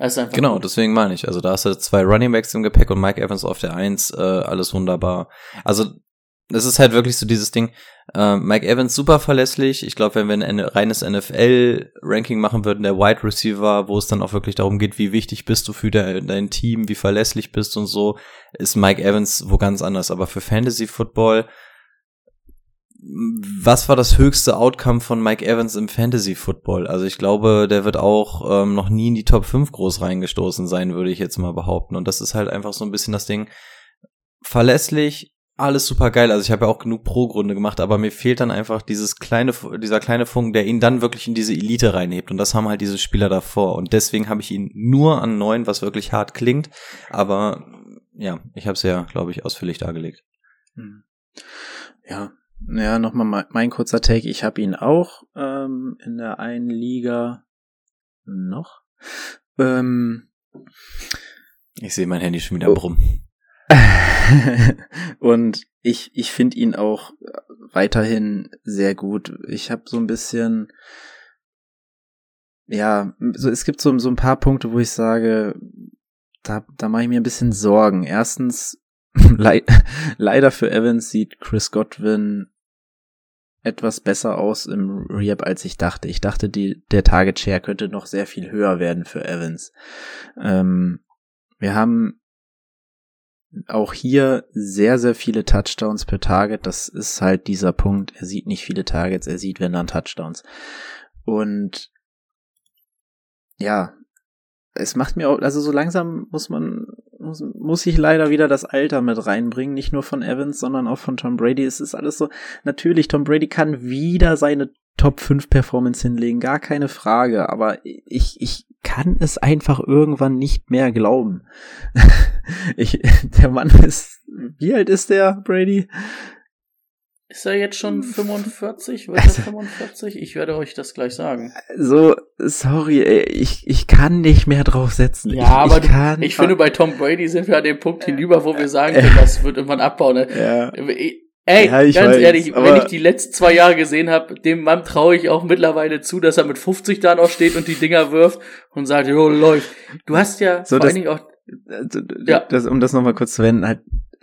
[SPEAKER 6] Einfach
[SPEAKER 7] Genau,
[SPEAKER 6] gut.
[SPEAKER 7] deswegen meine ich. Also da hast du zwei Running Backs im Gepäck und Mike Evans auf der Eins, äh, alles wunderbar. Also das ist halt wirklich so dieses Ding. Äh, Mike Evans super verlässlich. Ich glaube, wenn wir ein reines NFL-Ranking machen würden, der Wide Receiver, wo es dann auch wirklich darum geht, wie wichtig bist du für de dein Team, wie verlässlich bist und so, ist Mike Evans wo ganz anders. Aber für Fantasy Football, was war das höchste Outcome von Mike Evans im Fantasy Football? Also ich glaube, der wird auch ähm, noch nie in die Top 5 groß reingestoßen sein, würde ich jetzt mal behaupten. Und das ist halt einfach so ein bisschen das Ding. Verlässlich, alles super geil. Also ich habe ja auch genug Pro-Gründe gemacht, aber mir fehlt dann einfach dieses kleine, dieser kleine Funken, der ihn dann wirklich in diese Elite reinhebt. Und das haben halt diese Spieler davor. Und deswegen habe ich ihn nur an neun, was wirklich hart klingt. Aber ja, ich habe es ja, glaube ich, ausführlich dargelegt.
[SPEAKER 5] Hm. Ja, ja, nochmal mein kurzer Take. Ich habe ihn auch ähm, in der einen Liga noch. Ähm,
[SPEAKER 7] ich sehe mein Handy schon wieder oh. brummen.
[SPEAKER 5] und ich, ich finde ihn auch weiterhin sehr gut. Ich habe so ein bisschen, ja, so, es gibt so, so ein paar Punkte, wo ich sage, da, da mache ich mir ein bisschen Sorgen. Erstens, le leider für Evans sieht Chris Godwin etwas besser aus im Rehab, als ich dachte. Ich dachte, die, der Target Share könnte noch sehr viel höher werden für Evans. Ähm, wir haben auch hier sehr, sehr viele Touchdowns per Target. Das ist halt dieser Punkt. Er sieht nicht viele Targets, er sieht, wenn dann Touchdowns. Und ja, es macht mir auch, also so langsam muss man, muss, muss ich leider wieder das Alter mit reinbringen, nicht nur von Evans, sondern auch von Tom Brady. Es ist alles so, natürlich, Tom Brady kann wieder seine Top 5 Performance hinlegen, gar keine Frage, aber ich, ich kann es einfach irgendwann nicht mehr glauben. ich, der Mann ist, wie alt ist der, Brady?
[SPEAKER 6] Ist er jetzt schon 45? Wird er 45? Ich werde euch das gleich sagen.
[SPEAKER 5] So, sorry, ey, ich, ich kann nicht mehr drauf setzen.
[SPEAKER 6] Ja,
[SPEAKER 5] ich,
[SPEAKER 6] aber ich, kann, ich finde, bei Tom Brady sind wir an dem Punkt hinüber, wo wir sagen können, das wird irgendwann abbauen. Ne?
[SPEAKER 5] Ja.
[SPEAKER 6] Ey, ja, ganz weiß, ehrlich, wenn ich die letzten zwei Jahre gesehen habe, dem Mann traue ich auch mittlerweile zu, dass er mit 50 da noch steht und die Dinger wirft und sagt, jo, läuft. Du hast ja
[SPEAKER 5] so, vor das, allen Dingen auch äh, ja. Das, um das nochmal kurz zu wenden, halt,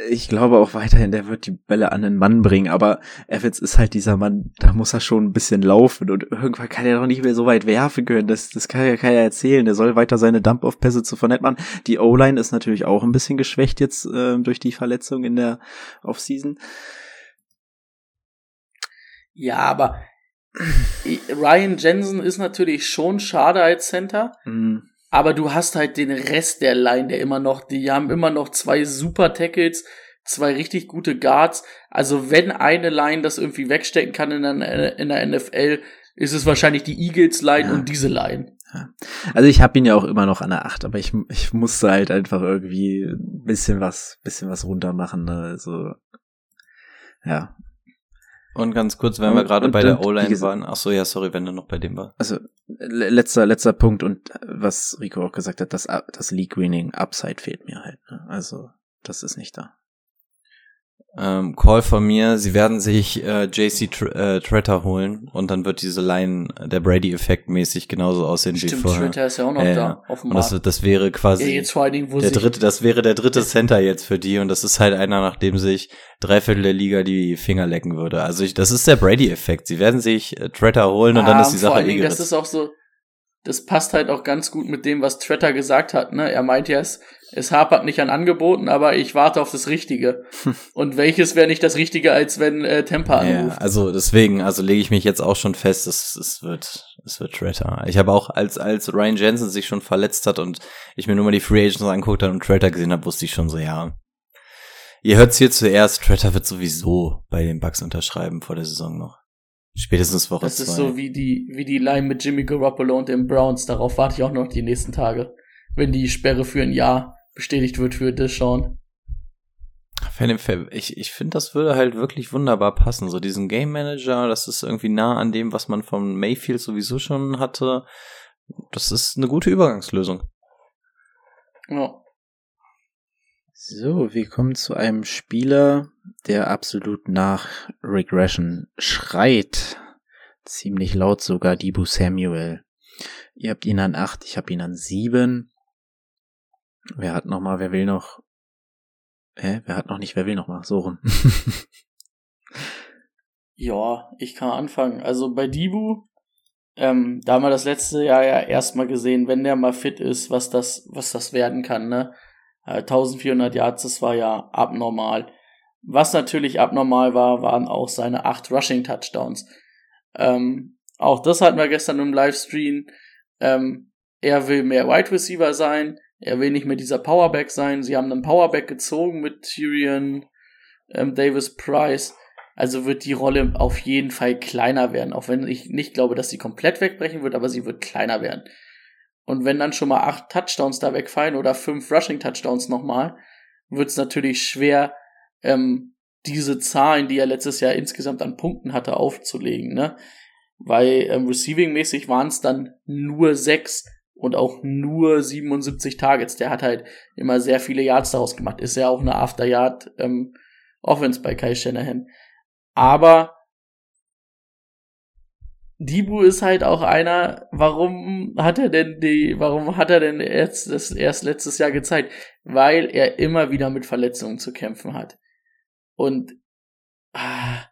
[SPEAKER 5] ich glaube auch weiterhin, der wird die Bälle an den Mann bringen, aber Evans ist halt dieser Mann, da muss er schon ein bisschen laufen und irgendwann kann er doch nicht mehr so weit werfen können. Das, das kann ja keiner erzählen. Der soll weiter seine Dump-Off-Pässe zu Fournette machen. Die O-Line ist natürlich auch ein bisschen geschwächt jetzt äh, durch die Verletzung in der Offseason.
[SPEAKER 6] Ja, aber Ryan Jensen ist natürlich schon schade als Center. Mhm. Aber du hast halt den Rest der Line, der immer noch, die haben immer noch zwei super Tackles, zwei richtig gute Guards. Also wenn eine Line das irgendwie wegstecken kann in der, in der NFL, ist es wahrscheinlich die Eagles Line ja. und diese Line.
[SPEAKER 5] Ja. Also ich habe ihn ja auch immer noch an der 8, aber ich, ich musste halt einfach irgendwie ein bisschen was, bisschen was runter machen. Ne? Also ja,
[SPEAKER 7] und ganz kurz, wenn und, wir gerade bei der O-Line waren, ach so, ja, sorry, wenn du noch bei dem war.
[SPEAKER 5] Also, letzter, letzter Punkt und was Rico auch gesagt hat, das, das League-Winning Upside fehlt mir halt. Ne? Also, das ist nicht da
[SPEAKER 7] ähm, Call von mir, sie werden sich äh, JC Tr äh, Tretter holen und dann wird diese Line der Brady-Effekt mäßig genauso aussehen
[SPEAKER 6] Stimmt,
[SPEAKER 7] wie vorher.
[SPEAKER 6] Tretter ist ja auch noch äh, da,
[SPEAKER 7] offenbar. Und das, das wäre quasi
[SPEAKER 6] ja, jetzt vor allen Dingen, wo
[SPEAKER 7] der dritte, das wäre der dritte Center jetzt für die und das ist halt einer, nachdem sich drei Viertel der Liga die Finger lecken würde. Also ich, das ist der Brady-Effekt. Sie werden sich äh, Tretter holen und ah, dann ist die Sache
[SPEAKER 6] Dingen, Das ist auch so, das passt halt auch ganz gut mit dem, was Tretter gesagt hat. Ne? Er meint ja, es, es hapert nicht an Angeboten, aber ich warte auf das Richtige. Und welches wäre nicht das Richtige, als wenn äh, Temper anruft?
[SPEAKER 7] Ja, also deswegen, also lege ich mich jetzt auch schon fest, es, es wird, es wird Tretter. Ich habe auch, als, als Ryan Jensen sich schon verletzt hat und ich mir nur mal die Free Agents anguckt habe und Tretter gesehen habe, wusste ich schon so, ja. Ihr hört's hier zuerst, Tretter wird sowieso bei den Bucks unterschreiben vor der Saison noch. Spätestens Woche
[SPEAKER 6] Das ist zwei. so wie die, wie die Line mit Jimmy Garoppolo und den Browns. Darauf warte ich auch noch die nächsten Tage. Wenn die Sperre für ein Jahr bestätigt wird für Deshaun.
[SPEAKER 7] Ich, ich finde, das würde halt wirklich wunderbar passen. So diesen Game Manager, das ist irgendwie nah an dem, was man von Mayfield sowieso schon hatte. Das ist eine gute Übergangslösung.
[SPEAKER 6] Ja.
[SPEAKER 5] So, wir kommen zu einem Spieler, der absolut nach Regression schreit. Ziemlich laut sogar, Dibu Samuel. Ihr habt ihn an acht, ich hab ihn an sieben. Wer hat noch mal, wer will noch? Hä? Wer hat noch nicht, wer will noch mal? So rum.
[SPEAKER 6] ja, ich kann anfangen. Also bei Dibu, ähm, da haben wir das letzte Jahr ja erstmal gesehen, wenn der mal fit ist, was das, was das werden kann, ne? 1400 äh, Yards, das war ja abnormal. Was natürlich abnormal war, waren auch seine acht Rushing Touchdowns. Ähm, auch das hatten wir gestern im Livestream. Ähm, er will mehr Wide Receiver sein. Er will nicht mehr dieser Powerback sein. Sie haben einen Powerback gezogen mit Tyrion ähm, Davis Price. Also wird die Rolle auf jeden Fall kleiner werden, auch wenn ich nicht glaube, dass sie komplett wegbrechen wird, aber sie wird kleiner werden. Und wenn dann schon mal acht Touchdowns da wegfallen oder fünf Rushing Touchdowns nochmal, wird es natürlich schwer, ähm, diese Zahlen, die er letztes Jahr insgesamt an Punkten hatte, aufzulegen, ne? Weil ähm, Receiving-mäßig waren es dann nur sechs und auch nur 77 Targets. Der hat halt immer sehr viele Yards daraus gemacht. Ist ja auch eine After-Yard ähm, Offense bei Kai Shanahan. Aber Dibu ist halt auch einer, warum hat er denn die, warum hat er denn erst, das erst letztes Jahr gezeigt? Weil er immer wieder mit Verletzungen zu kämpfen hat. Und ah,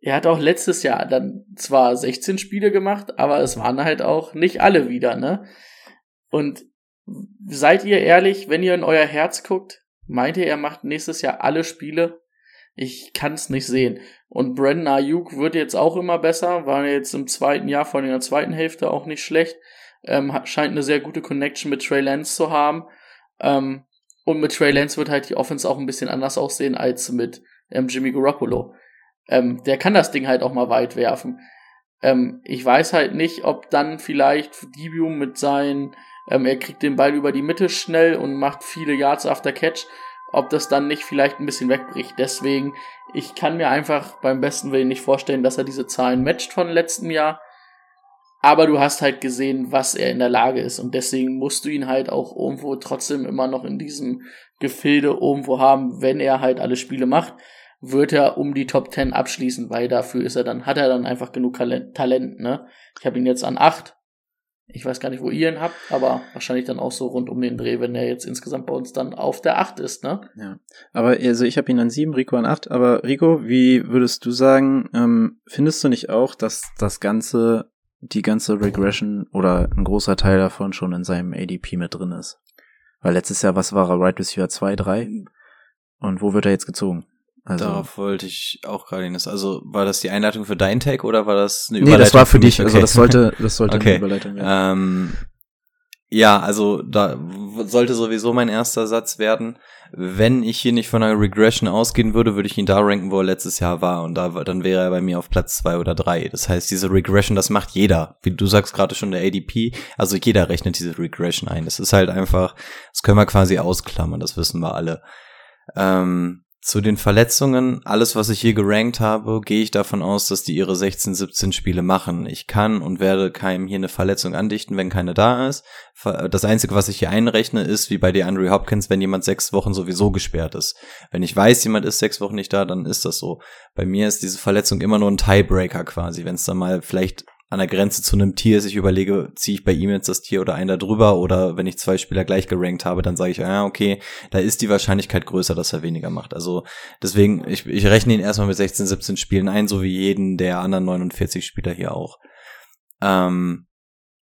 [SPEAKER 6] er hat auch letztes Jahr dann zwar 16 Spiele gemacht, aber es waren halt auch nicht alle wieder, ne? Und seid ihr ehrlich, wenn ihr in euer Herz guckt, meint ihr, er macht nächstes Jahr alle Spiele? Ich kann es nicht sehen. Und Brandon Ayuk wird jetzt auch immer besser, war jetzt im zweiten Jahr, in der zweiten Hälfte auch nicht schlecht. Ähm, scheint eine sehr gute Connection mit Trey Lance zu haben. Ähm, und mit Trey Lance wird halt die Offense auch ein bisschen anders aussehen als mit ähm, Jimmy Garoppolo. Ähm, der kann das Ding halt auch mal weit werfen. Ähm, ich weiß halt nicht, ob dann vielleicht Dibium mit seinen, ähm, er kriegt den Ball über die Mitte schnell und macht viele Yards after Catch, ob das dann nicht vielleicht ein bisschen wegbricht. Deswegen, ich kann mir einfach beim besten Willen nicht vorstellen, dass er diese Zahlen matcht von letztem Jahr. Aber du hast halt gesehen, was er in der Lage ist. Und deswegen musst du ihn halt auch irgendwo trotzdem immer noch in diesem Gefilde irgendwo haben, wenn er halt alle Spiele macht wird er um die Top 10 abschließen, weil dafür ist er dann, hat er dann einfach genug Talent, ne? Ich habe ihn jetzt an 8. Ich weiß gar nicht, wo ihr ihn habt, aber wahrscheinlich dann auch so rund um den Dreh, wenn er jetzt insgesamt bei uns dann auf der 8 ist, ne?
[SPEAKER 5] Ja. Aber also ich habe ihn an 7, Rico an 8, aber Rico, wie würdest du sagen, ähm, findest du nicht auch, dass das Ganze, die ganze Regression oder ein großer Teil davon schon in seinem ADP mit drin ist? Weil letztes Jahr, was war er, Right Receiver 2, 3? Und wo wird er jetzt gezogen?
[SPEAKER 7] Also, Darauf wollte ich auch gerade hinaus. Also war das die Einleitung für dein Take oder war das eine Überleitung?
[SPEAKER 5] Nee, das war für, für dich. Also, okay. Also das sollte, das sollte okay. eine Überleitung
[SPEAKER 7] werden. Ähm, ja, also da sollte sowieso mein erster Satz werden. Wenn ich hier nicht von einer Regression ausgehen würde, würde ich ihn da ranken, wo er letztes Jahr war. Und da, dann wäre er bei mir auf Platz zwei oder drei. Das heißt, diese Regression, das macht jeder. Wie du sagst gerade schon, der ADP. Also jeder rechnet diese Regression ein. Das ist halt einfach, das können wir quasi ausklammern. Das wissen wir alle. Ähm, zu den Verletzungen, alles was ich hier gerankt habe, gehe ich davon aus, dass die ihre 16, 17 Spiele machen. Ich kann und werde keinem hier eine Verletzung andichten, wenn keine da ist. Das Einzige, was ich hier einrechne, ist, wie bei DeAndre Hopkins, wenn jemand sechs Wochen sowieso gesperrt ist. Wenn ich weiß, jemand ist sechs Wochen nicht da, dann ist das so. Bei mir ist diese Verletzung immer nur ein Tiebreaker quasi. Wenn es dann mal vielleicht an der Grenze zu einem Tier ist, ich überlege, ziehe ich bei ihm jetzt das Tier oder einen da drüber oder wenn ich zwei Spieler gleich gerankt habe, dann sage ich, ja, okay, da ist die Wahrscheinlichkeit größer, dass er weniger macht. Also deswegen, ich, ich rechne ihn erstmal mit 16, 17 Spielen ein, so wie jeden der anderen 49 Spieler hier auch. Ähm,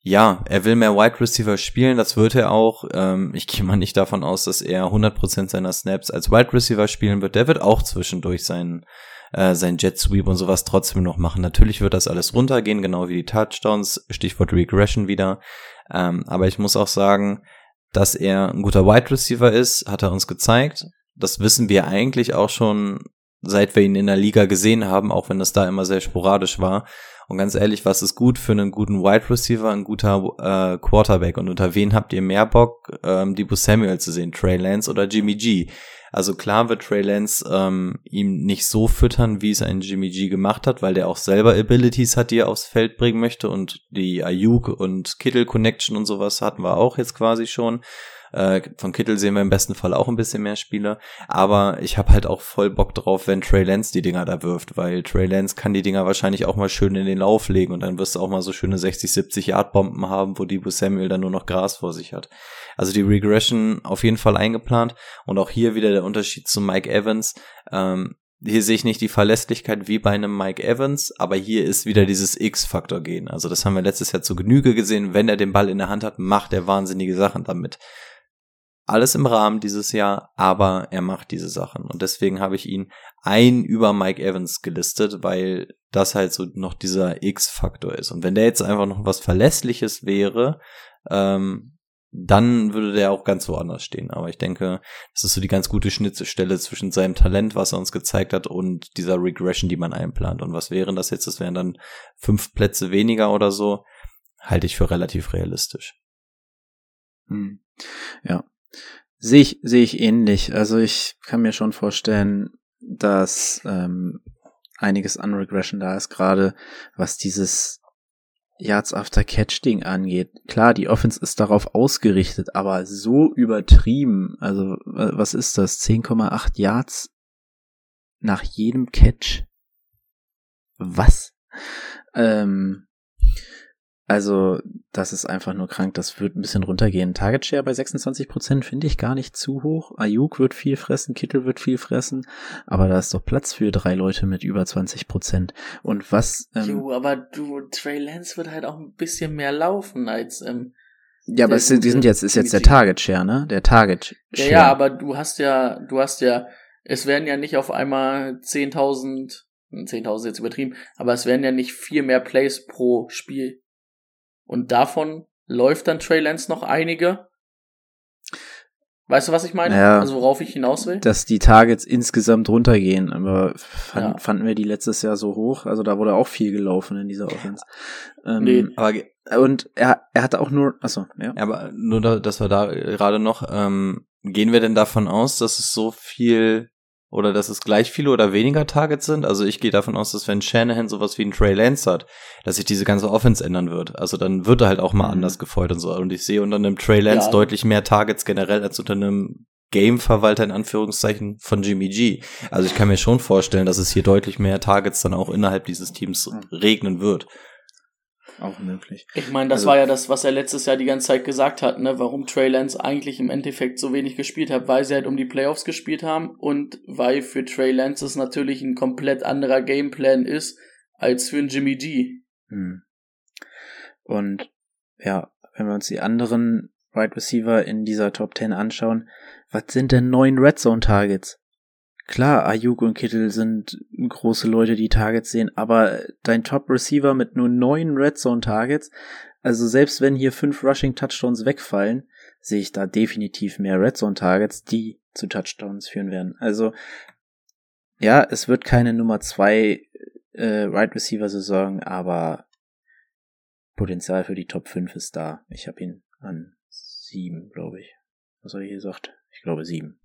[SPEAKER 7] ja, er will mehr Wide Receiver spielen, das wird er auch. Ähm, ich gehe mal nicht davon aus, dass er 100% seiner Snaps als Wide Receiver spielen wird. Der wird auch zwischendurch seinen äh, sein Jet Sweep und sowas trotzdem noch machen. Natürlich wird das alles runtergehen, genau wie die Touchdowns, Stichwort Regression wieder. Ähm, aber ich muss auch sagen, dass er ein guter Wide Receiver ist, hat er uns gezeigt. Das wissen wir eigentlich auch schon, seit wir ihn in der Liga gesehen haben, auch wenn das da immer sehr sporadisch war. Und ganz ehrlich, was ist gut für einen guten Wide Receiver, ein guter äh, Quarterback? Und unter wen habt ihr mehr Bock, ähm, Debo Samuel zu sehen? Trey Lance oder Jimmy G? Also klar wird Trey Lance ähm, ihm nicht so füttern, wie es ein Jimmy G gemacht hat, weil der auch selber Abilities hat, die er aufs Feld bringen möchte und die Ayuk und Kittle Connection und sowas hatten wir auch jetzt quasi schon. Äh, von Kittel sehen wir im besten Fall auch ein bisschen mehr Spieler. Aber ich habe halt auch voll Bock drauf, wenn Trey Lance die Dinger da wirft, weil Trey Lance kann die Dinger wahrscheinlich auch mal schön in den Lauf legen und dann wirst du auch mal so schöne 60, 70 Yard Bomben haben, wo Debo Samuel dann nur noch Gras vor sich hat. Also die Regression auf jeden Fall eingeplant und auch hier wieder der Unterschied zu Mike Evans. Ähm, hier sehe ich nicht die Verlässlichkeit wie bei einem Mike Evans, aber hier ist wieder dieses X-Faktor gehen. Also das haben wir letztes Jahr zu Genüge gesehen. Wenn er den Ball in der Hand hat, macht er wahnsinnige Sachen damit alles im Rahmen dieses Jahr, aber er macht diese Sachen. Und deswegen habe ich ihn ein über Mike Evans gelistet, weil das halt so noch dieser X-Faktor ist. Und wenn der jetzt einfach noch was Verlässliches wäre, ähm, dann würde der auch ganz woanders stehen. Aber ich denke, das ist so die ganz gute Schnittstelle zwischen seinem Talent, was er uns gezeigt hat, und dieser Regression, die man einplant. Und was wären das jetzt? Das wären dann fünf Plätze weniger oder so. Halte ich für relativ realistisch.
[SPEAKER 5] Hm. Ja. Sehe ich, sehe ich ähnlich. Also ich kann mir schon vorstellen, dass ähm, einiges an Regression da ist, gerade was dieses Yards after Catch Ding angeht. Klar, die Offense ist darauf ausgerichtet, aber so übertrieben. Also, was ist das? 10,8 Yards nach jedem Catch? Was? Ähm, also, das ist einfach nur krank. Das wird ein bisschen runtergehen. Target Share bei 26% finde ich gar nicht zu hoch. Ayuk wird viel fressen, Kittel wird viel fressen. Aber da ist doch Platz für drei Leute mit über 20%. Und was.
[SPEAKER 6] Ähm, jo, aber du, Trey Lance wird halt auch ein bisschen mehr laufen als. Ähm,
[SPEAKER 5] ja, aber es, die sind jetzt, ist jetzt der Target Share, ne? Der Target
[SPEAKER 6] Share. Ja, ja, aber du hast ja, du hast ja, es werden ja nicht auf einmal 10.000, 10.000 jetzt übertrieben, aber es werden ja nicht viel mehr Plays pro Spiel und davon läuft dann Trey Lance noch einige. Weißt du, was ich meine?
[SPEAKER 5] Ja,
[SPEAKER 6] also worauf ich hinaus will?
[SPEAKER 5] Dass die Targets insgesamt runtergehen, aber fand, ja. fanden wir die letztes Jahr so hoch. Also da wurde auch viel gelaufen in dieser Offense. Ähm, nee. Aber und er, er hatte auch nur, achso, ja.
[SPEAKER 7] Aber nur, da, dass wir da gerade noch, ähm, gehen wir denn davon aus, dass es so viel oder dass es gleich viele oder weniger Targets sind. Also ich gehe davon aus, dass wenn Shanahan sowas wie ein Trey Lance hat, dass sich diese ganze Offense ändern wird. Also dann wird er halt auch mal mhm. anders gefeuert und so. Und ich sehe unter einem Trey Lance ja. deutlich mehr Targets generell als unter einem Game-Verwalter in Anführungszeichen von Jimmy G. Also ich kann mir schon vorstellen, dass es hier deutlich mehr Targets dann auch innerhalb dieses Teams regnen wird
[SPEAKER 5] auch möglich.
[SPEAKER 6] Ich meine, das also, war ja das, was er letztes Jahr die ganze Zeit gesagt hat, ne, warum Trey Lance eigentlich im Endeffekt so wenig gespielt hat, weil sie halt um die Playoffs gespielt haben und weil für Trey Lance es natürlich ein komplett anderer Gameplan ist als für einen Jimmy G. Hm.
[SPEAKER 5] Und ja, wenn wir uns die anderen Wide right Receiver in dieser Top 10 anschauen, was sind denn neun Red Zone Targets? Klar, Ayuk und Kittel sind große Leute, die Targets sehen, aber dein Top-Receiver mit nur neun Red Zone-Targets, also selbst wenn hier fünf Rushing-Touchdowns wegfallen, sehe ich da definitiv mehr Red Zone-Targets, die zu Touchdowns führen werden. Also, ja, es wird keine Nummer zwei äh, Right Receiver-Saison, aber Potenzial für die Top 5 ist da. Ich habe ihn an sieben, glaube ich. Was habe ich gesagt? Ich glaube sieben.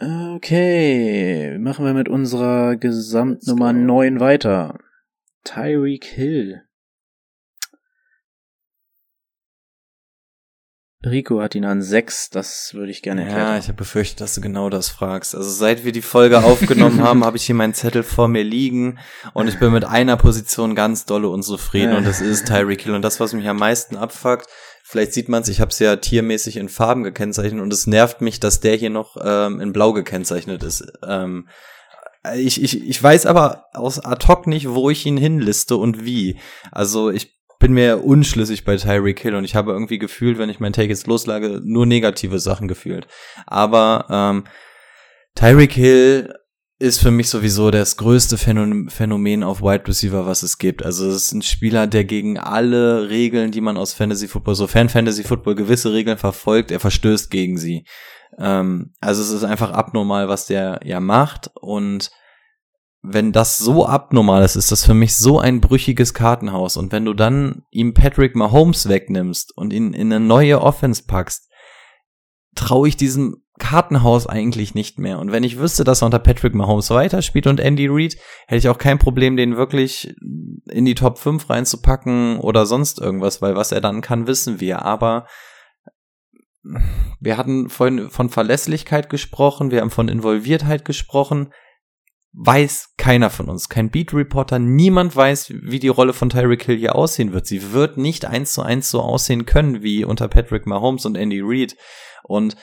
[SPEAKER 5] Okay, machen wir mit unserer Gesamtnummer 9 weiter. Tyreek Hill. Rico hat ihn an 6, das würde ich gerne erklären.
[SPEAKER 7] Ja, ich habe befürchtet, dass du genau das fragst. Also seit wir die Folge aufgenommen haben, habe ich hier meinen Zettel vor mir liegen und ich bin mit einer Position ganz dolle unzufrieden und das ist Tyreek Hill. Und das, was mich am meisten abfuckt, Vielleicht sieht man es, ich habe es ja tiermäßig in Farben gekennzeichnet und es nervt mich, dass der hier noch ähm, in Blau gekennzeichnet ist. Ähm, ich, ich, ich weiß aber aus ad hoc nicht, wo ich ihn hinliste und wie. Also ich bin mir unschlüssig bei Tyreek Hill und ich habe irgendwie gefühlt, wenn ich mein Take jetzt loslage, nur negative Sachen gefühlt. Aber ähm, Tyreek Hill ist für mich sowieso das größte Phänomen auf Wide Receiver, was es gibt. Also es ist ein Spieler, der gegen alle Regeln, die man aus Fantasy Football, sofern Fantasy Football gewisse Regeln verfolgt, er verstößt gegen sie. Ähm, also es ist einfach abnormal, was der ja macht und wenn das so abnormal ist, ist das für mich so ein brüchiges Kartenhaus. Und wenn du dann ihm Patrick Mahomes wegnimmst und ihn in eine neue Offense packst, traue ich diesem Kartenhaus eigentlich nicht mehr. Und wenn ich wüsste, dass er unter Patrick Mahomes weiterspielt und Andy Reid, hätte ich auch kein Problem, den wirklich in die Top 5 reinzupacken oder sonst irgendwas, weil was er dann kann, wissen wir. Aber wir hatten vorhin von Verlässlichkeit gesprochen, wir haben von Involviertheit gesprochen. Weiß keiner von uns, kein Beat Reporter, niemand weiß, wie die Rolle von Tyreek Hill hier aussehen wird. Sie wird nicht eins zu eins so aussehen können wie unter Patrick Mahomes und Andy Reid. Und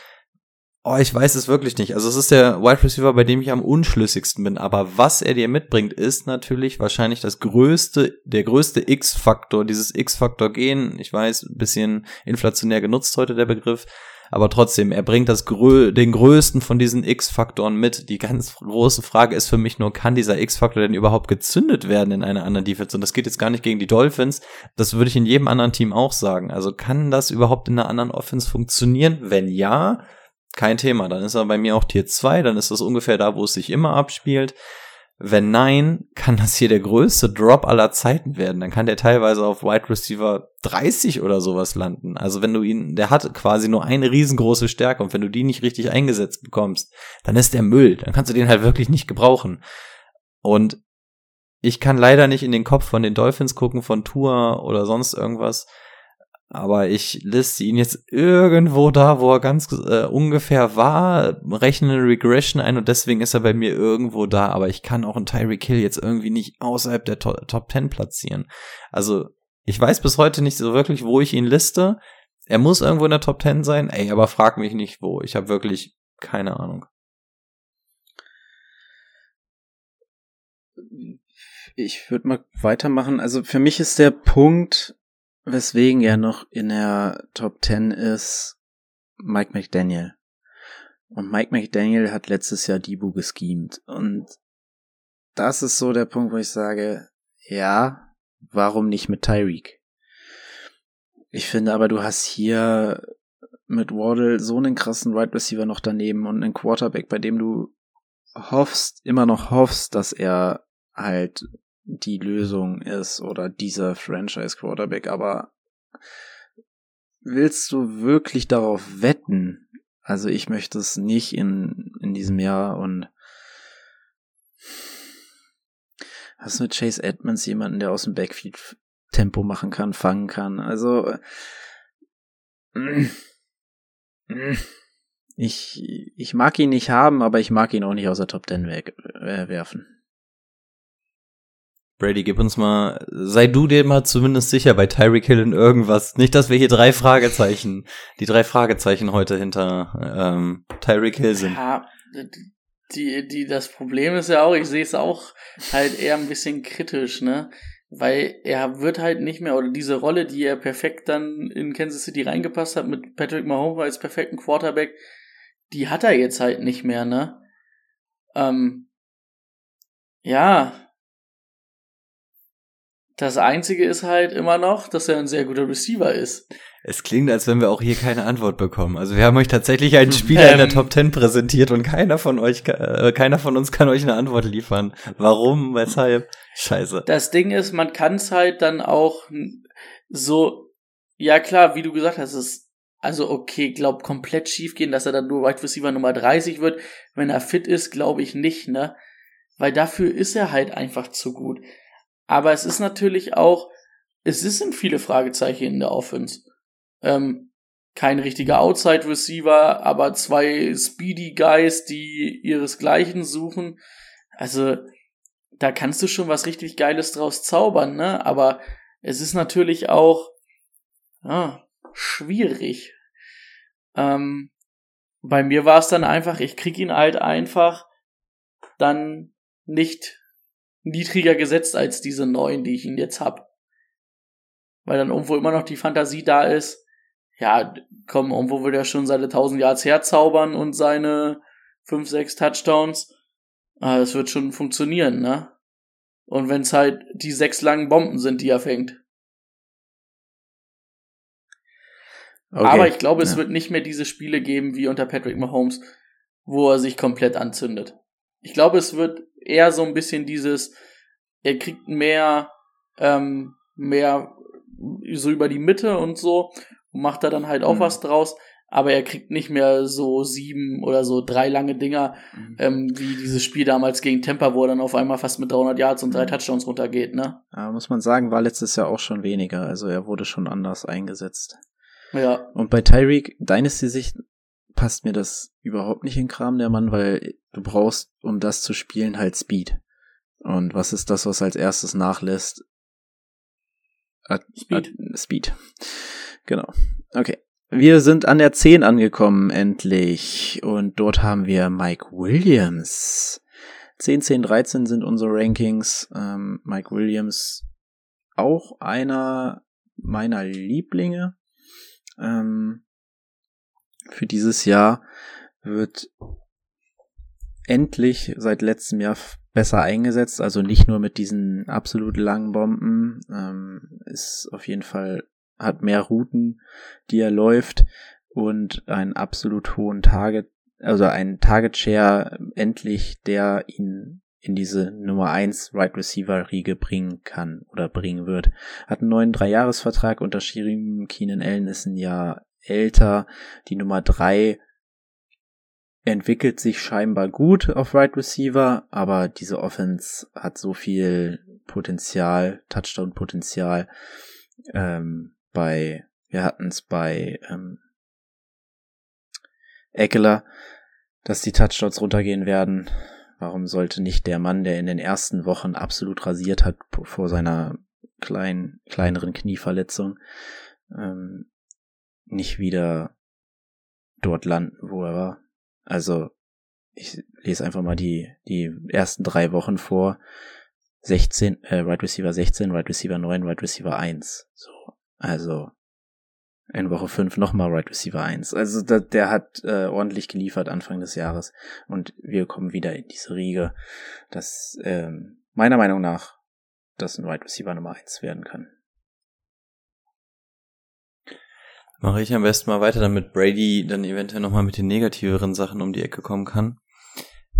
[SPEAKER 7] Oh, ich weiß es wirklich nicht. Also es ist der Wide Receiver, bei dem ich am unschlüssigsten bin. Aber was er dir mitbringt, ist natürlich wahrscheinlich das größte, der größte X-Faktor, dieses X-Faktor-Gen. Ich weiß, ein bisschen inflationär genutzt heute der Begriff. aber trotzdem, er bringt das grö den größten von diesen X-Faktoren mit. Die ganz große Frage ist für mich nur, kann dieser X-Faktor denn überhaupt gezündet werden in einer anderen Defense? Und das geht jetzt gar nicht gegen die Dolphins. Das würde ich in jedem anderen Team auch sagen. Also kann das überhaupt in einer anderen Offense funktionieren? Wenn ja, kein Thema. Dann ist er bei mir auch Tier 2, dann ist das ungefähr da, wo es sich immer abspielt. Wenn nein, kann das hier der größte Drop aller Zeiten werden. Dann kann der teilweise auf Wide Receiver 30 oder sowas landen. Also wenn du ihn, der hat quasi nur eine riesengroße Stärke und wenn du die nicht richtig eingesetzt bekommst, dann ist der Müll. Dann kannst du den halt wirklich nicht gebrauchen. Und ich kann leider nicht in den Kopf von den Dolphins gucken, von Tour oder sonst irgendwas aber ich liste ihn jetzt irgendwo da, wo er ganz äh, ungefähr war, rechne eine Regression ein und deswegen ist er bei mir irgendwo da, aber ich kann auch einen Tyreek Hill jetzt irgendwie nicht außerhalb der to Top 10 platzieren. Also, ich weiß bis heute nicht so wirklich, wo ich ihn liste. Er muss irgendwo in der Top 10 sein, ey, aber frag mich nicht wo. Ich habe wirklich keine Ahnung.
[SPEAKER 5] Ich würde mal weitermachen. Also für mich ist der Punkt, weswegen er noch in der Top 10 ist, Mike McDaniel. Und Mike McDaniel hat letztes Jahr Dibu geschemt. Und das ist so der Punkt, wo ich sage, ja, warum nicht mit Tyreek? Ich finde aber, du hast hier mit Waddle so einen krassen Wide right Receiver noch daneben und einen Quarterback, bei dem du hoffst, immer noch hoffst, dass er halt die Lösung ist oder dieser Franchise Quarterback, aber willst du wirklich darauf wetten? Also ich möchte es nicht in, in diesem Jahr und hast du mit Chase Edmonds jemanden, der aus dem Backfield Tempo machen kann, fangen kann? Also ich, ich mag ihn nicht haben, aber ich mag ihn auch nicht aus der Top 10 weg, äh, werfen.
[SPEAKER 7] Brady, gib uns mal, sei du dir mal zumindest sicher bei Tyreek Hill in irgendwas. Nicht, dass wir hier drei Fragezeichen, die drei Fragezeichen heute hinter ähm, Tyreek Hill sind.
[SPEAKER 6] Ja, die, die, das Problem ist ja auch, ich sehe es auch halt eher ein bisschen kritisch, ne? Weil er wird halt nicht mehr, oder diese Rolle, die er perfekt dann in Kansas City reingepasst hat, mit Patrick Mahomes als perfekten Quarterback, die hat er jetzt halt nicht mehr, ne? Ähm, ja, das Einzige ist halt immer noch, dass er ein sehr guter Receiver ist.
[SPEAKER 7] Es klingt, als wenn wir auch hier keine Antwort bekommen. Also wir haben euch tatsächlich einen Spieler ähm, in der ähm. Top 10 präsentiert und keiner von euch, äh, keiner von uns kann euch eine Antwort liefern. Warum, weshalb? Scheiße.
[SPEAKER 6] Das Ding ist, man kann es halt dann auch so, ja klar, wie du gesagt hast, es also okay, glaub komplett schief gehen, dass er dann nur Wide Receiver Nummer 30 wird. Wenn er fit ist, glaube ich nicht, ne? Weil dafür ist er halt einfach zu gut. Aber es ist natürlich auch, es sind viele Fragezeichen in der Offense. Ähm, kein richtiger Outside Receiver, aber zwei Speedy Guys, die ihresgleichen suchen. Also, da kannst du schon was richtig Geiles draus zaubern, ne? Aber es ist natürlich auch ja, schwierig. Ähm, bei mir war es dann einfach, ich krieg ihn halt einfach dann nicht niedriger gesetzt als diese neun, die ich ihn jetzt hab. Weil dann irgendwo immer noch die Fantasie da ist, ja, komm, irgendwo will er schon seine 1000 Yards herzaubern und seine 5, 6 Touchdowns. Ah, das wird schon funktionieren, ne? Und wenn's halt die sechs langen Bomben sind, die er fängt. Okay. Aber ich glaube, es ja. wird nicht mehr diese Spiele geben wie unter Patrick Mahomes, wo er sich komplett anzündet. Ich glaube, es wird eher so ein bisschen dieses, er kriegt mehr, ähm, mehr so über die Mitte und so und macht da dann halt auch mhm. was draus. Aber er kriegt nicht mehr so sieben oder so drei lange Dinger, mhm. ähm, wie dieses Spiel damals gegen Tampa, wo er dann auf einmal fast mit 300 Yards und drei mhm. Touchdowns runtergeht, ne?
[SPEAKER 5] Ja, muss man sagen, war letztes Jahr auch schon weniger. Also er wurde schon anders eingesetzt.
[SPEAKER 6] Ja.
[SPEAKER 5] Und bei Tyreek, Dynasty-Sicht passt mir das überhaupt nicht in Kram, der Mann, weil du brauchst, um das zu spielen, halt Speed. Und was ist das, was als erstes nachlässt? At Speed. At Speed. Genau. Okay. Wir sind an der 10 angekommen, endlich. Und dort haben wir Mike Williams. 10, 10, 13 sind unsere Rankings. Ähm, Mike Williams auch einer meiner Lieblinge. Ähm, für dieses Jahr wird endlich seit letztem Jahr besser eingesetzt, also nicht nur mit diesen absolut langen Bomben, ähm, ist auf jeden Fall, hat mehr Routen, die er läuft und einen absolut hohen Target, also einen Target Share endlich, der ihn in diese Nummer 1 Right Receiver Riege bringen kann oder bringen wird. Hat einen neuen Dreijahresvertrag unterschrieben. Keenan Allen ist ein Jahr älter. Die Nummer 3 entwickelt sich scheinbar gut auf Right Receiver, aber diese Offense hat so viel Potenzial, Touchdown-Potenzial. Ähm, bei, wir hatten es bei ähm, Eckler, dass die Touchdowns runtergehen werden. Warum sollte nicht der Mann, der in den ersten Wochen absolut rasiert hat vor seiner kleinen, kleineren Knieverletzung, ähm, nicht wieder dort landen, wo er war? Also, ich lese einfach mal die, die ersten drei Wochen vor. 16, äh, Right Receiver 16, Right Receiver 9, Right Receiver 1. So. Also, in Woche 5 nochmal Right Receiver 1. Also da, der hat äh, ordentlich geliefert Anfang des Jahres und wir kommen wieder in diese Riege, dass ähm, meiner Meinung nach das ein Right Receiver Nummer 1 werden kann.
[SPEAKER 7] Mache ich am besten mal weiter, damit Brady dann eventuell nochmal mit den negativeren Sachen um die Ecke kommen kann.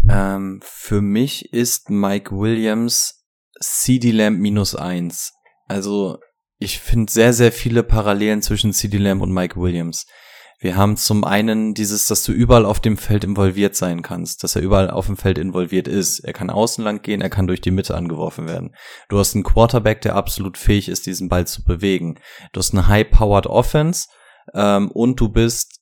[SPEAKER 7] Ähm, für mich ist Mike Williams CD Lamp minus 1. Also ich finde sehr, sehr viele Parallelen zwischen CD Lamb und Mike Williams. Wir haben zum einen dieses, dass du überall auf dem Feld involviert sein kannst, dass er überall auf dem Feld involviert ist. Er kann außen lang gehen, er kann durch die Mitte angeworfen werden. Du hast einen Quarterback, der absolut fähig ist, diesen Ball zu bewegen. Du hast eine high-powered Offense ähm, und du bist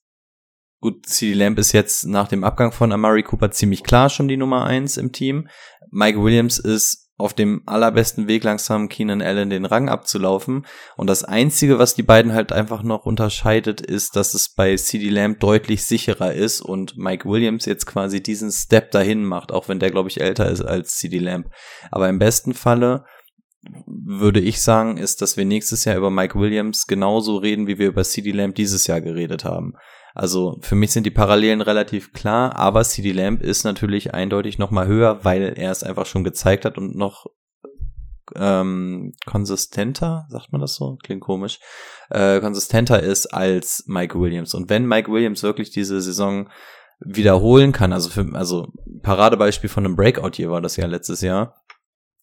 [SPEAKER 7] Gut, CD Lamb ist jetzt nach dem Abgang von Amari Cooper ziemlich klar schon die Nummer eins im Team. Mike Williams ist auf dem allerbesten Weg langsam Keenan Allen den Rang abzulaufen. Und das Einzige, was die beiden halt einfach noch unterscheidet, ist, dass es bei CD Lamb deutlich sicherer ist und Mike Williams jetzt quasi diesen Step dahin macht, auch wenn der, glaube ich, älter ist als CD Lamb. Aber im besten Falle würde ich sagen, ist, dass wir nächstes Jahr über Mike Williams genauso reden, wie wir über CD Lamb dieses Jahr geredet haben. Also für mich sind die Parallelen relativ klar, aber CD Lamb ist natürlich eindeutig noch mal höher, weil er es einfach schon gezeigt hat und noch ähm, konsistenter, sagt man das so? Klingt komisch. Äh, konsistenter ist als Mike Williams. Und wenn Mike Williams wirklich diese Saison wiederholen kann, also für, also Paradebeispiel von einem Breakout hier war das ja letztes Jahr,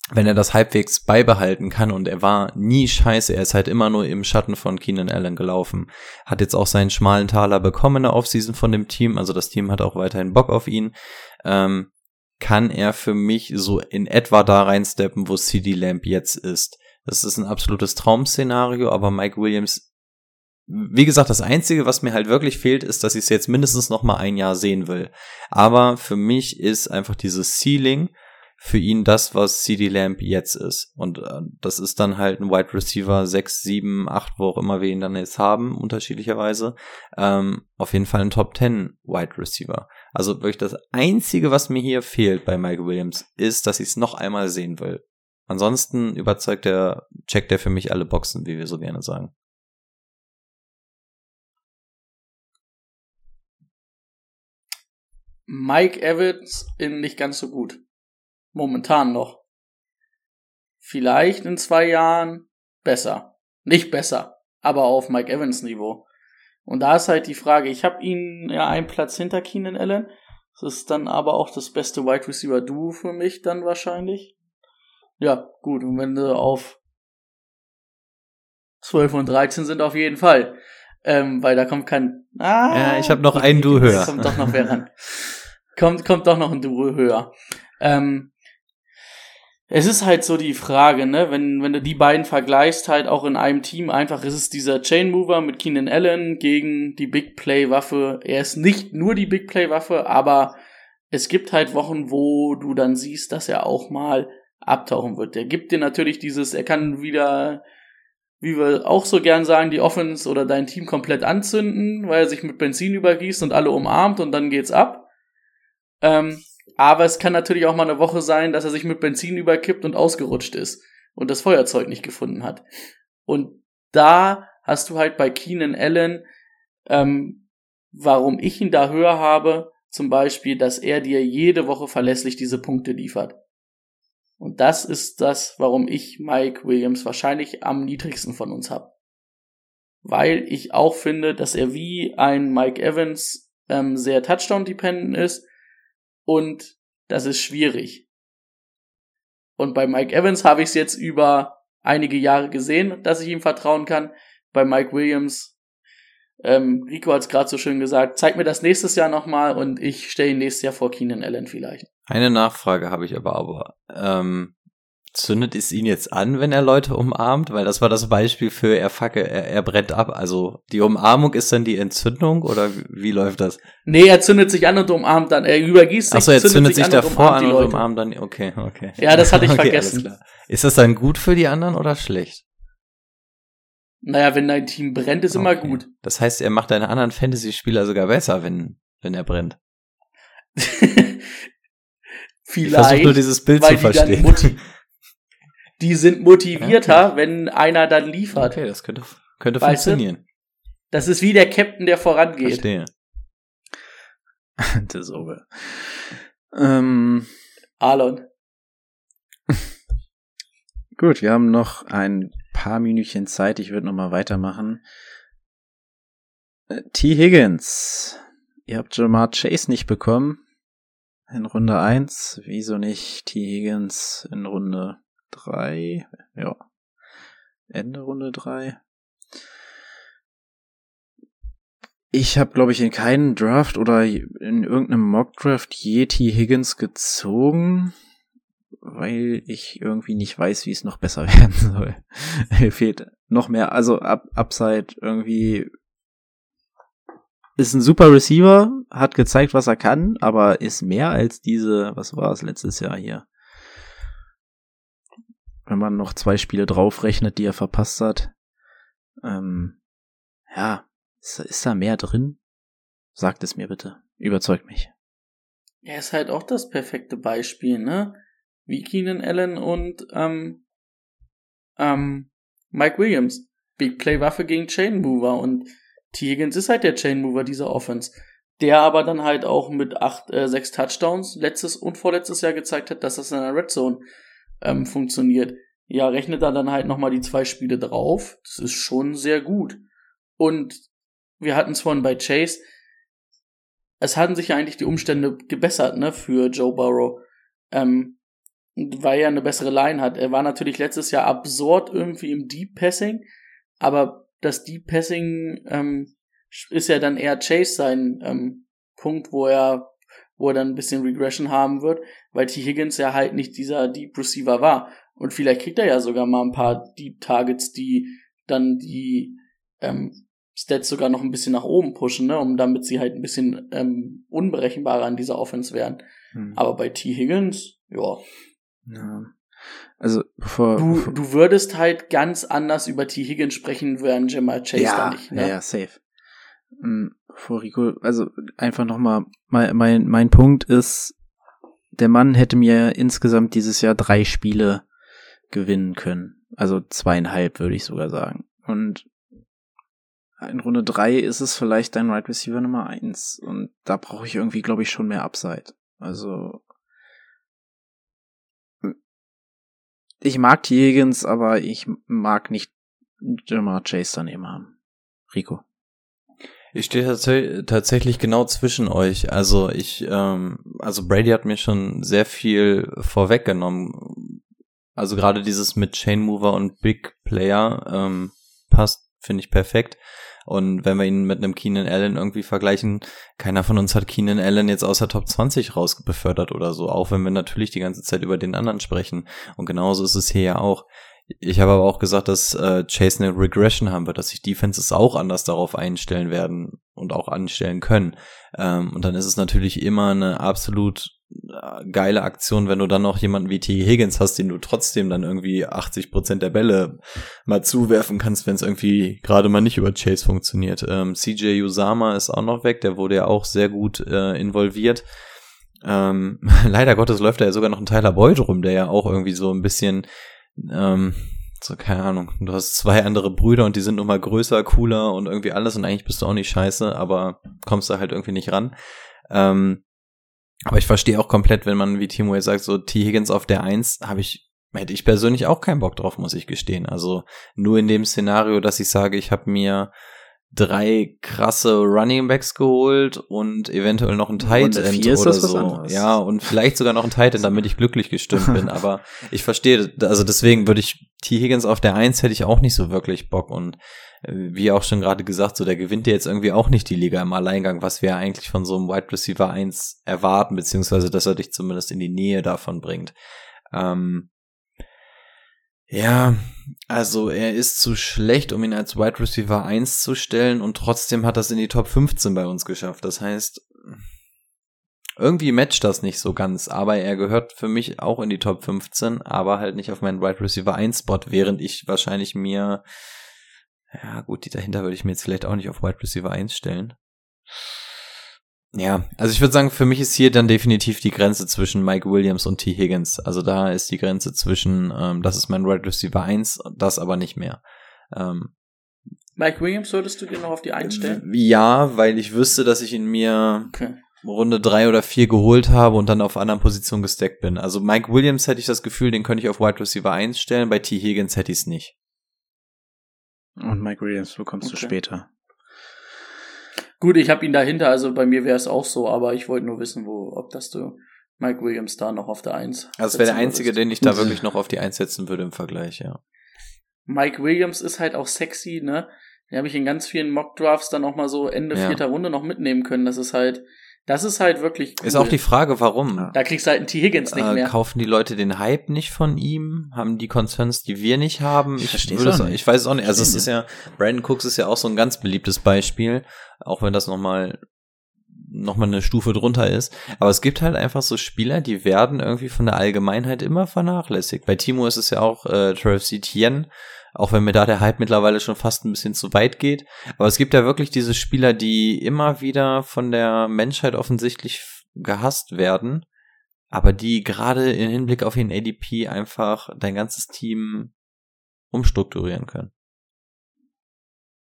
[SPEAKER 7] wenn er das halbwegs beibehalten kann und er war nie scheiße, er ist halt immer nur im Schatten von Keenan Allen gelaufen, hat jetzt auch seinen schmalen Taler bekommen in der Offseason von dem Team, also das Team hat auch weiterhin Bock auf ihn, ähm, kann er für mich so in etwa da reinsteppen, wo CD Lamp jetzt ist. Das ist ein absolutes Traum-Szenario, aber Mike Williams, wie gesagt, das Einzige, was mir halt wirklich fehlt, ist, dass ich es jetzt mindestens noch mal ein Jahr sehen will. Aber für mich ist einfach dieses Ceiling, für ihn das, was CD Lamb jetzt ist. Und äh, das ist dann halt ein Wide Receiver 6, 7, 8, wo auch immer wir ihn dann jetzt haben, unterschiedlicherweise. Ähm, auf jeden Fall ein Top 10 Wide Receiver. Also wirklich das Einzige, was mir hier fehlt bei Mike Williams, ist, dass ich es noch einmal sehen will. Ansonsten überzeugt er, checkt er für mich alle Boxen, wie wir so gerne sagen.
[SPEAKER 6] Mike Evans in nicht ganz so gut. Momentan noch. Vielleicht in zwei Jahren besser. Nicht besser, aber auf Mike Evans Niveau. Und da ist halt die Frage, ich habe ihn ja einen Platz hinter Keenan Allen. Das ist dann aber auch das beste Wide Receiver Duo für mich dann wahrscheinlich. Ja, gut, und wenn du auf 12 und 13 sind auf jeden Fall. Ähm, weil da kommt kein.
[SPEAKER 7] Ah, ja, ich habe noch ein Duo höher.
[SPEAKER 6] Kommt doch noch wer ran. kommt, kommt doch noch ein Duo höher. Ähm, es ist halt so die Frage, ne, wenn, wenn du die beiden vergleichst, halt auch in einem Team, einfach ist es dieser Chain Mover mit Keenan Allen gegen die Big Play Waffe. Er ist nicht nur die Big Play Waffe, aber es gibt halt Wochen, wo du dann siehst, dass er auch mal abtauchen wird. Der gibt dir natürlich dieses, er kann wieder, wie wir auch so gern sagen, die Offense oder dein Team komplett anzünden, weil er sich mit Benzin übergießt und alle umarmt und dann geht's ab. Ähm, aber es kann natürlich auch mal eine Woche sein, dass er sich mit Benzin überkippt und ausgerutscht ist und das Feuerzeug nicht gefunden hat. Und da hast du halt bei Keenan Allen ähm, warum ich ihn da höher habe, zum Beispiel, dass er dir jede Woche verlässlich diese Punkte liefert. Und das ist das, warum ich Mike Williams wahrscheinlich am niedrigsten von uns habe. Weil ich auch finde, dass er wie ein Mike Evans ähm, sehr Touchdown-dependent ist und das ist schwierig. Und bei Mike Evans habe ich es jetzt über einige Jahre gesehen, dass ich ihm vertrauen kann. Bei Mike Williams, ähm, Rico hat es gerade so schön gesagt, zeig mir das nächstes Jahr nochmal und ich stelle ihn nächstes Jahr vor Keenan Allen vielleicht.
[SPEAKER 7] Eine Nachfrage habe ich aber, aber ähm, zündet es ihn jetzt an, wenn er Leute umarmt? Weil das war das Beispiel für er facke, er, er brennt ab. Also die Umarmung ist dann die Entzündung oder wie, wie läuft das?
[SPEAKER 6] Nee, er zündet sich an und umarmt dann. Er übergießt sich.
[SPEAKER 7] Achso, er zündet, zündet sich, sich davor an und, umarmt dann. Okay, okay.
[SPEAKER 6] Ja, das hatte ich okay, vergessen.
[SPEAKER 7] Ist das dann gut für die anderen oder schlecht?
[SPEAKER 6] Naja, wenn dein Team brennt, ist okay. immer gut.
[SPEAKER 7] Das heißt, er macht deine anderen Fantasy-Spieler sogar besser, wenn, wenn er brennt.
[SPEAKER 6] Vielleicht. Ich
[SPEAKER 7] nur dieses Bild zu verstehen.
[SPEAKER 6] Die, sind motivierter, okay. wenn einer dann liefert.
[SPEAKER 7] Okay, das könnte, könnte funktionieren. Du?
[SPEAKER 6] Das ist wie der Captain, der vorangeht.
[SPEAKER 7] Verstehe.
[SPEAKER 5] das ist over. Ähm,
[SPEAKER 6] Alon.
[SPEAKER 5] Gut, wir haben noch ein paar Minütchen Zeit. Ich würde noch mal weitermachen. Äh, T. Higgins. Ihr habt Jamar Chase nicht bekommen in Runde 1. Wieso nicht T. Higgins in Runde 3? Ja. Ende Runde 3. Ich habe, glaube ich, in keinem Draft oder in irgendeinem Mock-Draft je T. Higgins gezogen, weil ich irgendwie nicht weiß, wie es noch besser werden soll. Mir fehlt noch mehr, also Up Upside irgendwie ist ein super Receiver, hat gezeigt, was er kann, aber ist mehr als diese, was war es letztes Jahr hier? Wenn man noch zwei Spiele draufrechnet, die er verpasst hat. Ähm, ja, ist, ist da mehr drin? Sagt es mir bitte. Überzeugt mich.
[SPEAKER 6] Er ist halt auch das perfekte Beispiel, ne? Wie Keenan Allen und ähm, ähm, Mike Williams. Big Play Waffe gegen Chain Mover und T. Higgins ist halt der Chain Mover dieser Offense, der aber dann halt auch mit acht, äh, sechs Touchdowns letztes und vorletztes Jahr gezeigt hat, dass das in der Red Zone ähm, funktioniert. Ja, rechnet er dann halt nochmal die zwei Spiele drauf. Das ist schon sehr gut. Und wir hatten es vorhin bei Chase. Es hatten sich ja eigentlich die Umstände gebessert, ne, für Joe Burrow. Ähm, weil er eine bessere Line hat. Er war natürlich letztes Jahr absurd irgendwie im Deep Passing, aber das Deep Passing ähm, ist ja dann eher Chase sein ähm, Punkt, wo er wo er dann ein bisschen Regression haben wird, weil T. Higgins ja halt nicht dieser Deep Receiver war. Und vielleicht kriegt er ja sogar mal ein paar Deep Targets, die dann die ähm, Stats sogar noch ein bisschen nach oben pushen, ne, um damit sie halt ein bisschen ähm, unberechenbarer an dieser Offense werden. Hm. Aber bei T. Higgins, ja.
[SPEAKER 5] Ja. Also bevor
[SPEAKER 6] du,
[SPEAKER 5] bevor,
[SPEAKER 6] du würdest halt ganz anders über T. Higgins sprechen, während Jamal Chase
[SPEAKER 5] ja,
[SPEAKER 6] da nicht. Ne?
[SPEAKER 5] Ja, ja, safe. Hm, vor Rico, also einfach nochmal, mein, mein, mein Punkt ist, der Mann hätte mir insgesamt dieses Jahr drei Spiele gewinnen können. Also zweieinhalb, würde ich sogar sagen. Und in Runde drei ist es vielleicht dein Right Receiver Nummer eins. Und da brauche ich irgendwie, glaube ich, schon mehr Upside. Also ich mag die Higgins, aber ich mag nicht Jamar Chase daneben haben. Rico.
[SPEAKER 7] Ich stehe tats tatsächlich genau zwischen euch. Also ich, ähm, also Brady hat mir schon sehr viel vorweggenommen. Also gerade dieses mit Chain Mover und Big Player ähm, passt, finde ich perfekt. Und wenn wir ihn mit einem Keenan Allen irgendwie vergleichen, keiner von uns hat Keenan Allen jetzt außer Top 20 rausbefördert oder so, auch wenn wir natürlich die ganze Zeit über den anderen sprechen. Und genauso ist es hier ja auch. Ich habe aber auch gesagt, dass äh, Chase eine Regression haben wird, dass sich Defenses auch anders darauf einstellen werden und auch anstellen können. Ähm, und dann ist es natürlich immer eine absolut äh, geile Aktion, wenn du dann noch jemanden wie T. Higgins hast, den du trotzdem dann irgendwie 80 Prozent der Bälle mal zuwerfen kannst, wenn es irgendwie gerade mal nicht über Chase funktioniert. Ähm, CJ Usama ist auch noch weg, der wurde ja auch sehr gut äh, involviert. Ähm, leider Gottes läuft da ja sogar noch ein Tyler Boyd rum, der ja auch irgendwie so ein bisschen ähm, So, keine Ahnung. Du hast zwei andere Brüder und die sind nun mal größer, cooler und irgendwie alles und eigentlich bist du auch nicht scheiße, aber kommst da halt irgendwie nicht ran. Ähm, aber ich verstehe auch komplett, wenn man, wie Timo jetzt sagt, so T. Higgins auf der Eins, habe ich, hätte ich persönlich auch keinen Bock drauf, muss ich gestehen. Also nur in dem Szenario, dass ich sage, ich habe mir drei krasse Running Backs geholt und eventuell noch ein Tight End oder so. Ja, und vielleicht sogar noch ein Tight End, damit ich glücklich gestimmt bin. Aber ich verstehe, also deswegen würde ich T. Higgins auf der Eins hätte ich auch nicht so wirklich Bock und äh, wie auch schon gerade gesagt, so der gewinnt ja jetzt irgendwie auch nicht die Liga im Alleingang, was wir eigentlich von so einem Wide Receiver 1 erwarten, beziehungsweise dass er dich zumindest in die Nähe davon bringt. Ähm, ja, also er ist zu schlecht, um ihn als Wide Receiver 1 zu stellen und trotzdem hat das in die Top 15 bei uns geschafft. Das heißt, irgendwie matcht das nicht so ganz, aber er gehört für mich auch in die Top 15, aber halt nicht auf meinen Wide Receiver 1 Spot, während ich wahrscheinlich mir, ja gut, die dahinter würde ich mir jetzt vielleicht auch nicht auf Wide Receiver 1 stellen. Ja, also ich würde sagen, für mich ist hier dann definitiv die Grenze zwischen Mike Williams und T. Higgins. Also da ist die Grenze zwischen, ähm, das ist mein Wide Receiver 1, das aber nicht mehr. Ähm,
[SPEAKER 6] Mike Williams würdest du dir noch auf die einstellen?
[SPEAKER 7] Ja, weil ich wüsste, dass ich ihn mir okay. Runde drei oder vier geholt habe und dann auf anderen Positionen gesteckt bin. Also Mike Williams hätte ich das Gefühl, den könnte ich auf Wide Receiver 1 stellen, bei T. Higgins hätte ich es nicht.
[SPEAKER 5] Und Mike Williams bekommst okay. du später.
[SPEAKER 6] Gut, ich habe ihn dahinter, also bei mir wäre es auch so, aber ich wollte nur wissen, wo, ob das du Mike Williams da noch auf der Eins.
[SPEAKER 7] Also das wäre der einzige, würdest. den ich da wirklich noch auf die Eins setzen würde im Vergleich, ja.
[SPEAKER 6] Mike Williams ist halt auch sexy, ne? Den habe ich in ganz vielen Mock Drafts dann auch mal so Ende ja. vierter Runde noch mitnehmen können. Das ist halt, das ist halt wirklich
[SPEAKER 7] cool. Ist auch die Frage, warum.
[SPEAKER 6] Da kriegst du halt einen T. Higgins nicht äh, mehr.
[SPEAKER 7] Kaufen die Leute den Hype nicht von ihm? Haben die Concerns, die wir nicht haben? Ich, ich, würde es, ich weiß es auch nicht. Also es ist ja, Brandon Cooks ist ja auch so ein ganz beliebtes Beispiel, auch wenn das nochmal noch mal eine Stufe drunter ist. Aber es gibt halt einfach so Spieler, die werden irgendwie von der Allgemeinheit immer vernachlässigt. Bei Timo ist es ja auch äh, Travis Etienne, auch wenn mir da der Hype mittlerweile schon fast ein bisschen zu weit geht. Aber es gibt ja wirklich diese Spieler, die immer wieder von der Menschheit offensichtlich gehasst werden, aber die gerade im Hinblick auf ihren ADP einfach dein ganzes Team umstrukturieren können.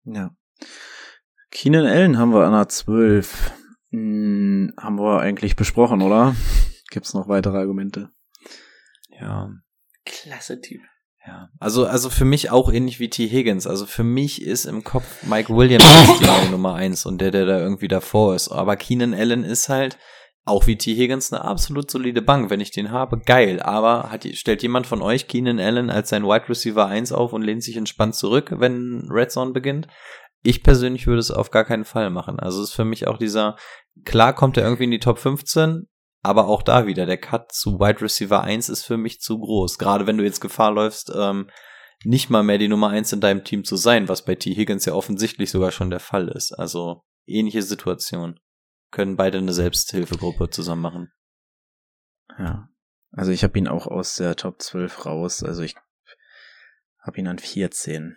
[SPEAKER 5] Ja. Keenan Allen haben wir an der 12. Hm, haben wir eigentlich besprochen, oder? Gibt's noch weitere Argumente?
[SPEAKER 7] Ja.
[SPEAKER 6] Klasse Typ.
[SPEAKER 7] Ja, also, also für mich auch ähnlich wie T. Higgins. Also für mich ist im Kopf Mike Williams die Nummer eins und der, der da irgendwie davor ist. Aber Keenan Allen ist halt auch wie T. Higgins eine absolut solide Bank. Wenn ich den habe, geil. Aber hat, stellt jemand von euch Keenan Allen als sein Wide Receiver 1 auf und lehnt sich entspannt zurück, wenn Red Zone beginnt? Ich persönlich würde es auf gar keinen Fall machen. Also es ist für mich auch dieser, klar kommt er irgendwie in die Top 15, aber auch da wieder, der Cut zu Wide Receiver 1 ist für mich zu groß. Gerade wenn du jetzt Gefahr läufst, ähm, nicht mal mehr die Nummer 1 in deinem Team zu sein, was bei T. Higgins ja offensichtlich sogar schon der Fall ist. Also ähnliche Situation. Können beide eine Selbsthilfegruppe zusammen machen.
[SPEAKER 5] Ja. Also ich habe ihn auch aus der Top 12 raus. Also ich habe ihn an 14.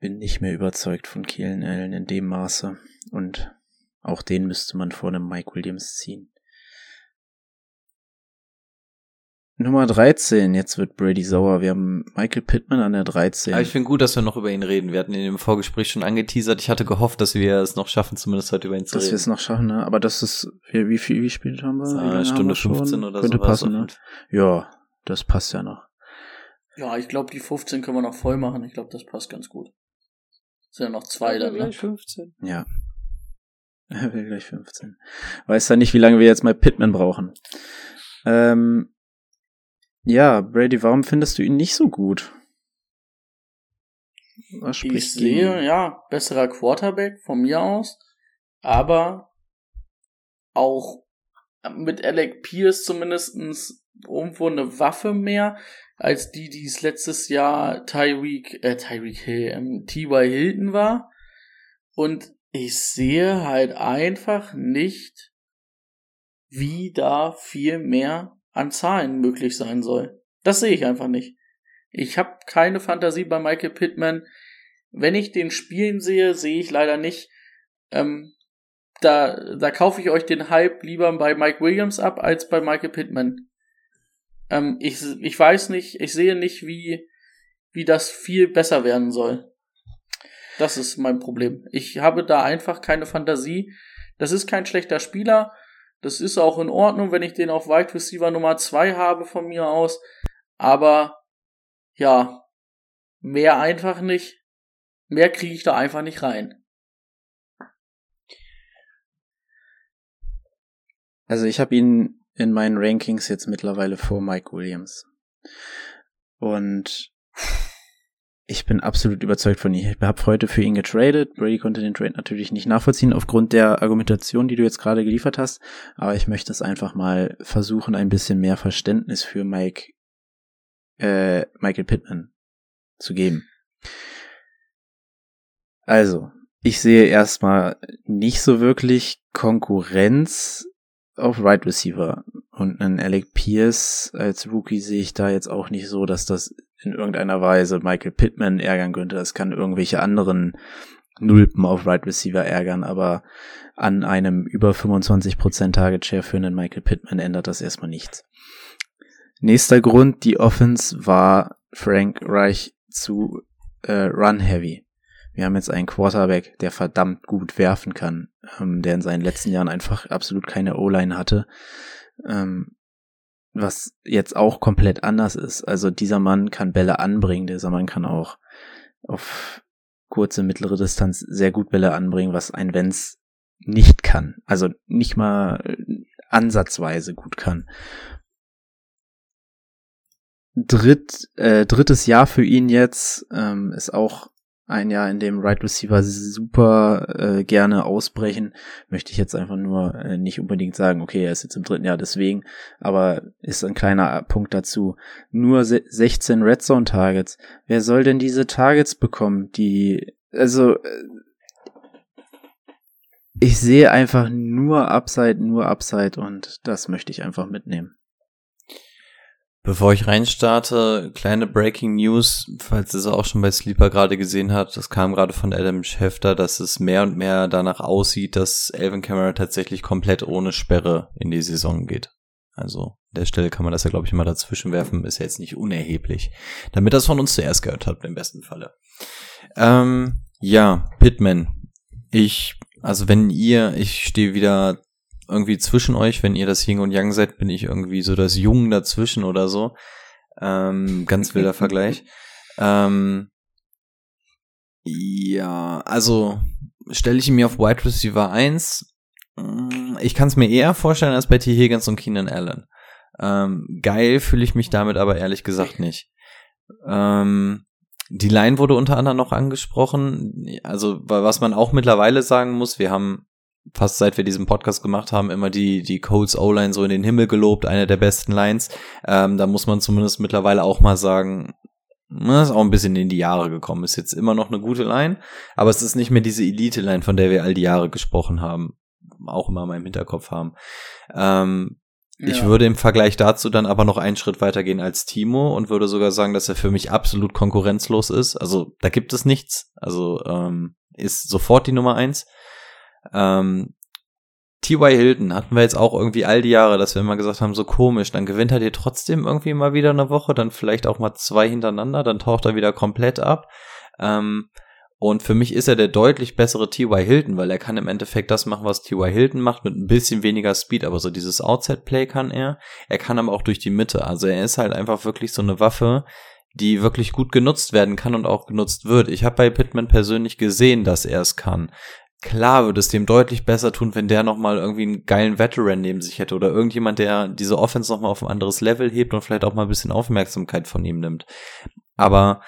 [SPEAKER 5] Bin nicht mehr überzeugt von Kielen Allen in dem Maße. Und auch den müsste man vor einem Mike Williams ziehen. Nummer 13, jetzt wird Brady sauer. Wir haben Michael Pittman an der 13.
[SPEAKER 7] Aber ich finde gut, dass wir noch über ihn reden. Wir hatten ihn im Vorgespräch schon angeteasert. Ich hatte gehofft, dass wir es noch schaffen, zumindest heute über ihn zu
[SPEAKER 5] dass
[SPEAKER 7] reden. Dass
[SPEAKER 5] wir es noch schaffen, ne? Aber das ist, wie, wie viel, wie spät haben wir?
[SPEAKER 7] Eine Stunde 15 oder so.
[SPEAKER 5] Könnte passen, ne? Ja, das passt ja noch.
[SPEAKER 6] Ja, ich glaube, die 15 können wir noch voll machen. Ich glaube, das passt ganz gut. Sind ja noch zwei dann, ne?
[SPEAKER 7] 15.
[SPEAKER 5] Ja. Er will gleich 15. Weiß ja nicht, wie lange wir jetzt mal Pittman brauchen. Ähm, ja, Brady, warum findest du ihn nicht so gut?
[SPEAKER 6] Was ich sehe, gegen? ja, besserer Quarterback von mir aus, aber auch mit Alec Pierce zumindestens irgendwo eine Waffe mehr als die, die es letztes Jahr Tyreek, äh, Tyreek Hill, ähm, T.Y. Hilton war. Und ich sehe halt einfach nicht, wie da viel mehr an Zahlen möglich sein soll. Das sehe ich einfach nicht. Ich habe keine Fantasie bei Michael Pittman. Wenn ich den spielen sehe, sehe ich leider nicht. Ähm, da, da kaufe ich euch den Hype lieber bei Mike Williams ab als bei Michael Pittman. Ähm, ich, ich weiß nicht, ich sehe nicht, wie, wie das viel besser werden soll. Das ist mein Problem. Ich habe da einfach keine Fantasie. Das ist kein schlechter Spieler. Das ist auch in Ordnung, wenn ich den auf Wide Receiver Nummer 2 habe von mir aus. Aber ja, mehr einfach nicht. Mehr kriege ich da einfach nicht rein.
[SPEAKER 5] Also ich habe ihn in meinen Rankings jetzt mittlerweile vor Mike Williams. Und ich bin absolut überzeugt von ihm. Ich habe heute für ihn getradet. Brady konnte den Trade natürlich nicht nachvollziehen aufgrund der Argumentation, die du jetzt gerade geliefert hast. Aber ich möchte es einfach mal versuchen, ein bisschen mehr Verständnis für Mike, äh, Michael Pittman zu geben. Also, ich sehe erstmal nicht so wirklich Konkurrenz auf Right Receiver. Und einen Alec Pierce als Rookie sehe ich da jetzt auch nicht so, dass das in irgendeiner Weise Michael Pittman ärgern könnte. Das kann irgendwelche anderen Nulpen auf Right Receiver ärgern, aber an einem über 25% Target Share für einen Michael Pittman ändert das erstmal nichts. Nächster Grund, die Offense war Frank Reich zu äh, Run Heavy. Wir haben jetzt einen Quarterback, der verdammt gut werfen kann, ähm, der in seinen letzten Jahren einfach absolut keine O-Line hatte. Ähm, was jetzt auch komplett anders ist. Also dieser Mann kann Bälle anbringen, dieser Mann kann auch auf kurze, mittlere Distanz sehr gut Bälle anbringen, was ein Wenz nicht kann. Also nicht mal äh, ansatzweise gut kann. Dritt, äh, drittes Jahr für ihn jetzt ähm, ist auch ein Jahr, in dem Right Receiver super äh, gerne ausbrechen, möchte ich jetzt einfach nur äh, nicht unbedingt sagen, okay, er ist jetzt im dritten Jahr deswegen, aber ist ein kleiner Punkt dazu. Nur 16 Red Zone Targets. Wer soll denn diese Targets bekommen? Die, also, äh, ich sehe einfach nur Upside, nur Upside und das möchte ich einfach mitnehmen.
[SPEAKER 7] Bevor ich reinstarte, kleine Breaking News, falls ihr es auch schon bei Sleeper gerade gesehen habt, das kam gerade von Adam Schefter, dass es mehr und mehr danach aussieht, dass Elvin Kamara tatsächlich komplett ohne Sperre in die Saison geht. Also, an der Stelle kann man das ja, glaube ich, mal dazwischen werfen, ist ja jetzt nicht unerheblich. Damit das von uns zuerst gehört habt, im besten Falle. Ähm, ja, Pitman. Ich, also wenn ihr, ich stehe wieder irgendwie zwischen euch, wenn ihr das Yin und Yang seid, bin ich irgendwie so das Jung dazwischen oder so. Ähm, ganz wilder Vergleich. Ähm, ja, also stelle ich ihn mir auf Wide Receiver 1. Mm, ich kann es mir eher vorstellen als bei T. Higgins und Keenan Allen. Ähm, geil fühle ich mich damit aber ehrlich gesagt nicht. Ähm, die Line wurde unter anderem noch angesprochen. Also, was man auch mittlerweile sagen muss, wir haben fast seit wir diesen Podcast gemacht haben, immer die, die Colts O-Line so in den Himmel gelobt, eine der besten Lines. Ähm, da muss man zumindest mittlerweile auch mal sagen, ist auch ein bisschen in die Jahre gekommen. Ist jetzt immer noch eine gute Line, aber es ist nicht mehr diese Elite-Line, von der wir all die Jahre gesprochen haben, auch immer mal im Hinterkopf haben. Ähm, ja. Ich würde im Vergleich dazu dann aber noch einen Schritt weiter gehen als Timo und würde sogar sagen, dass er für mich absolut konkurrenzlos ist. Also da gibt es nichts. Also ähm, ist sofort die Nummer eins. Ähm, T.Y. Hilton hatten wir jetzt auch irgendwie all die Jahre, dass wir immer gesagt haben, so komisch, dann gewinnt er dir trotzdem irgendwie mal wieder eine Woche, dann vielleicht auch mal zwei hintereinander, dann taucht er wieder komplett ab. Ähm, und für mich ist er der deutlich bessere T.Y. Hilton, weil er kann im Endeffekt das machen, was T.Y. Hilton macht, mit ein bisschen weniger Speed, aber so dieses Outside-Play kann er. Er kann aber auch durch die Mitte. Also er ist halt einfach wirklich so eine Waffe, die wirklich gut genutzt werden kann und auch genutzt wird. Ich habe bei Pittman persönlich gesehen, dass er es kann. Klar würde es dem deutlich besser tun, wenn der nochmal irgendwie einen geilen Veteran neben sich hätte oder irgendjemand, der diese Offense nochmal auf ein anderes Level hebt und vielleicht auch mal ein bisschen Aufmerksamkeit von ihm nimmt. Aber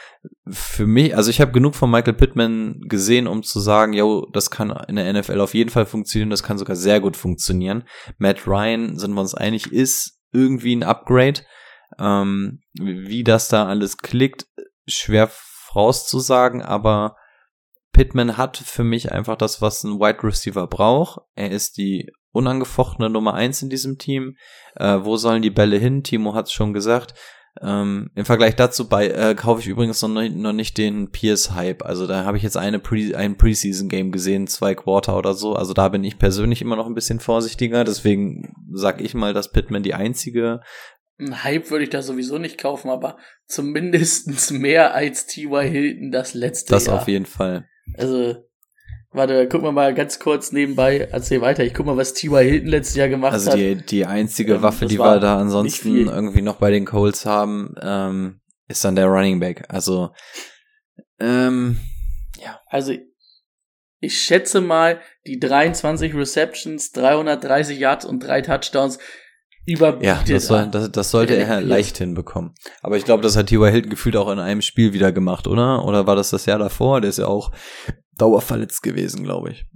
[SPEAKER 7] für mich, also ich habe genug von Michael Pittman gesehen, um zu sagen, yo, das kann in der NFL auf jeden Fall funktionieren, das kann sogar sehr gut funktionieren. Matt Ryan, sind wir uns einig, ist irgendwie ein Upgrade. Ähm, wie das da alles klickt, schwer vorauszusagen, aber Pittman hat für mich einfach das, was ein Wide Receiver braucht. Er ist die unangefochtene Nummer eins in diesem Team. Äh, wo sollen die Bälle hin? Timo hat es schon gesagt. Ähm, Im Vergleich dazu bei, äh, kaufe ich übrigens noch, noch nicht den Pierce-Hype. Also da habe ich jetzt eine Pre ein Preseason-Game gesehen, zwei Quarter oder so. Also da bin ich persönlich immer noch ein bisschen vorsichtiger. Deswegen sage ich mal, dass Pittman die einzige
[SPEAKER 6] ein Hype würde ich da sowieso nicht kaufen, aber zumindest mehr als T.Y. Hilton das letzte
[SPEAKER 7] Das
[SPEAKER 6] Jahr.
[SPEAKER 7] auf jeden Fall.
[SPEAKER 6] Also, warte, guck mal mal ganz kurz nebenbei, erzähl weiter. Ich guck mal, was T.Y. Hilton letztes Jahr gemacht
[SPEAKER 7] Also
[SPEAKER 6] hat.
[SPEAKER 7] die, die einzige
[SPEAKER 6] Ähm,
[SPEAKER 7] Waffe, die wir da ansonsten irgendwie noch bei den Colts haben, ähm, ist dann der Running Back. Also, ähm,
[SPEAKER 6] Also, ich schätze mal, die 23 Receptions, 330 Yards und drei Touchdowns überbietet.
[SPEAKER 7] ja, das, soll, das, das sollte er leicht hinbekommen. Aber ich glaube, das hat T.Y. Hilton gefühlt auch in einem Spiel wieder gemacht, oder? Oder war das das Jahr davor? Der ist ja auch dauerverletzt gewesen, glaube ich.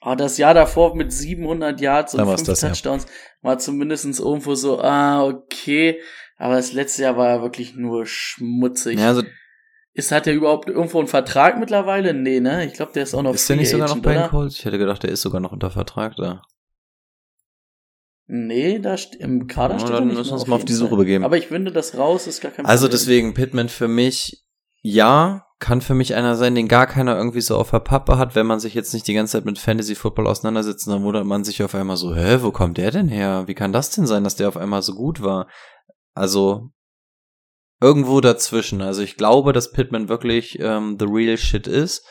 [SPEAKER 6] Ah, das Jahr davor mit 700 Yards und
[SPEAKER 7] Dann war's
[SPEAKER 6] fünf
[SPEAKER 7] das, ja.
[SPEAKER 6] Touchdowns war zumindestens irgendwo so, ah, okay. Aber das letzte Jahr war ja wirklich nur schmutzig.
[SPEAKER 7] Ja, also
[SPEAKER 6] Ist, hat er überhaupt irgendwo einen Vertrag mittlerweile? Nee, ne? Ich glaube, der ist auch noch
[SPEAKER 7] ist der nicht sogar noch
[SPEAKER 6] Agent,
[SPEAKER 7] bei den? Colts? Ich hätte gedacht, der ist sogar noch unter Vertrag da.
[SPEAKER 6] Nee, da im Kader
[SPEAKER 7] Ja,
[SPEAKER 6] steht
[SPEAKER 7] dann müssen wir uns mal auf die Suche
[SPEAKER 6] Fall.
[SPEAKER 7] begeben.
[SPEAKER 6] Aber ich finde das raus, ist gar kein
[SPEAKER 7] Also
[SPEAKER 6] Problem.
[SPEAKER 7] deswegen Pittman für mich, ja, kann für mich einer sein, den gar keiner irgendwie so auf der Pappe hat, wenn man sich jetzt nicht die ganze Zeit mit Fantasy Football auseinandersetzt, dann wundert man sich auf einmal so, hä, wo kommt der denn her? Wie kann das denn sein, dass der auf einmal so gut war? Also irgendwo dazwischen. Also ich glaube, dass Pittman wirklich ähm, the real shit ist.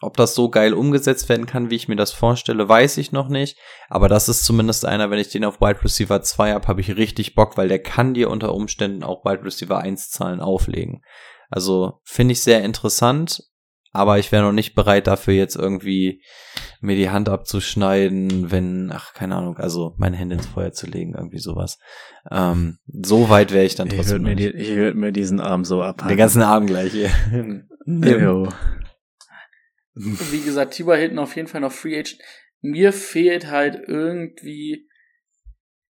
[SPEAKER 7] Ob das so geil umgesetzt werden kann, wie ich mir das vorstelle, weiß ich noch nicht. Aber das ist zumindest einer, wenn ich den auf Wide Receiver 2 habe, habe ich richtig Bock, weil der kann dir unter Umständen auch Wide Receiver 1 Zahlen auflegen. Also finde ich sehr interessant, aber ich wäre noch nicht bereit dafür jetzt irgendwie mir die Hand abzuschneiden, wenn, ach, keine Ahnung, also meine Hände ins Feuer zu legen, irgendwie sowas. Ähm, so weit wäre ich dann
[SPEAKER 5] Ich würde
[SPEAKER 7] trotzdem
[SPEAKER 5] mir, die, ich würd mir diesen Arm so abhaken.
[SPEAKER 7] Den ganzen Abend gleich hier.
[SPEAKER 6] Wie gesagt, Tiber Hilton auf jeden Fall noch Free Agent. Mir fehlt halt irgendwie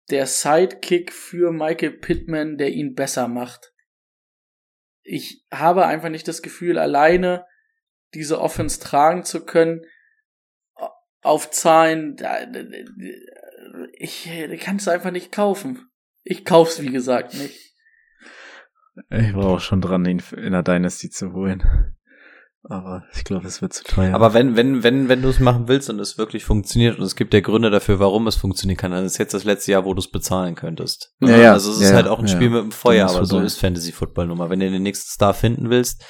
[SPEAKER 6] der Sidekick für Michael Pittman, der ihn besser macht. Ich habe einfach nicht das Gefühl, alleine diese Offense tragen zu können. Auf Zahlen, ich kann es einfach nicht kaufen. Ich kauf's, wie gesagt, nicht.
[SPEAKER 5] Ich war auch schon dran, ihn in der Dynasty zu holen. Aber ich glaube, es wird zu teuer.
[SPEAKER 7] Aber wenn, wenn, wenn, wenn du es machen willst und es wirklich funktioniert und es gibt ja Gründe dafür, warum es funktionieren kann, dann ist jetzt das letzte Jahr, wo du es bezahlen könntest.
[SPEAKER 5] Ja, ja.
[SPEAKER 7] Also es
[SPEAKER 5] Ja,
[SPEAKER 7] ist halt auch ein
[SPEAKER 5] Ja.
[SPEAKER 7] Spiel mit dem Feuer, aber so ist Fantasy Football nun mal. Wenn du den nächsten Star finden willst,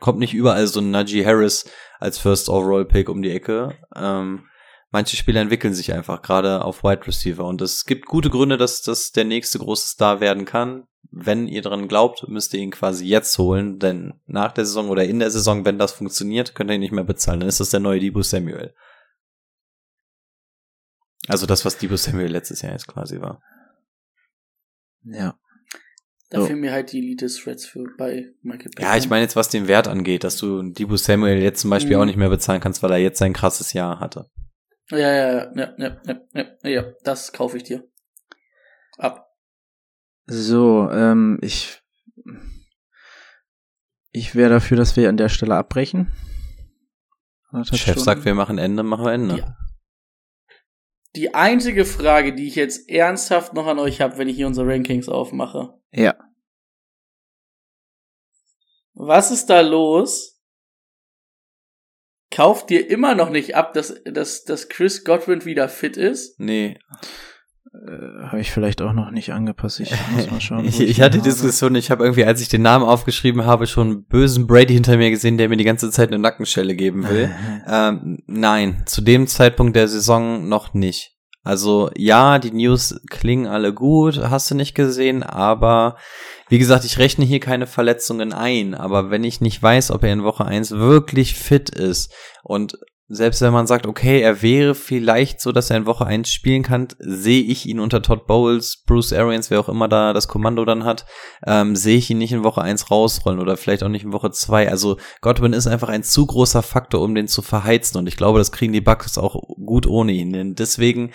[SPEAKER 7] kommt nicht überall so ein Najee Harris als First Overall Pick um die Ecke. Ähm, manche Spieler entwickeln sich einfach, gerade auf Wide Receiver. Und es gibt gute Gründe, dass das der nächste große Star werden kann. Wenn ihr dran glaubt, müsst ihr ihn quasi jetzt holen, denn nach der Saison oder in der Saison, wenn das funktioniert, könnt ihr ihn nicht mehr bezahlen. Dann ist das der neue Debo Samuel. Also das, was Debo Samuel letztes Jahr jetzt quasi war.
[SPEAKER 5] ja.
[SPEAKER 6] Da
[SPEAKER 5] So.
[SPEAKER 6] fehlen mir halt die Elite-Threads für bei Michael Pittman.
[SPEAKER 7] Ja, ich meine jetzt, was den Wert angeht, dass du Debo Samuel jetzt zum Beispiel
[SPEAKER 6] Mhm.
[SPEAKER 7] auch nicht mehr bezahlen kannst, weil er jetzt sein krasses Jahr hatte.
[SPEAKER 6] Ja, ja, ja, ja, ja, ja, ja, ja, das kaufe ich dir. Ab.
[SPEAKER 5] So, ähm, ich, ich wäre dafür, dass wir an der Stelle abbrechen.
[SPEAKER 7] Chef
[SPEAKER 5] Stunden.
[SPEAKER 7] sagt, wir machen Ende, machen wir Ende.
[SPEAKER 6] Ja. Die einzige Frage, die ich jetzt ernsthaft noch an euch habe, wenn ich hier unsere Rankings aufmache.
[SPEAKER 5] Ja.
[SPEAKER 6] Was ist da los? Kauft dir immer noch nicht ab, dass, dass, dass Chris Godwin wieder fit ist?
[SPEAKER 7] Nee,
[SPEAKER 5] Äh, Habe ich vielleicht auch noch nicht angepasst. Ich muss mal schauen.
[SPEAKER 7] ich, ich hatte die. Diskussion, ich habe irgendwie, als ich den Namen aufgeschrieben habe, schon einen bösen Brady hinter mir gesehen, der mir die ganze Zeit eine Nackenschelle geben will. ähm, nein, zu dem Zeitpunkt der Saison noch nicht. Also ja, die News klingen alle gut, hast du nicht gesehen, aber wie gesagt, ich rechne hier keine Verletzungen ein, aber wenn ich nicht weiß, ob er in Woche 1 wirklich fit ist und selbst wenn man sagt, okay, er wäre vielleicht so, dass er in Woche 1 spielen kann, sehe ich ihn unter Todd Bowles, Bruce Arians, wer auch immer da das Kommando dann hat, ähm, sehe ich ihn nicht in Woche 1 rausrollen oder vielleicht auch nicht in Woche 2. Also Godwin ist einfach ein zu großer Faktor, um den zu verheizen und ich glaube, das kriegen die Bucks auch gut ohne ihn. Denn deswegen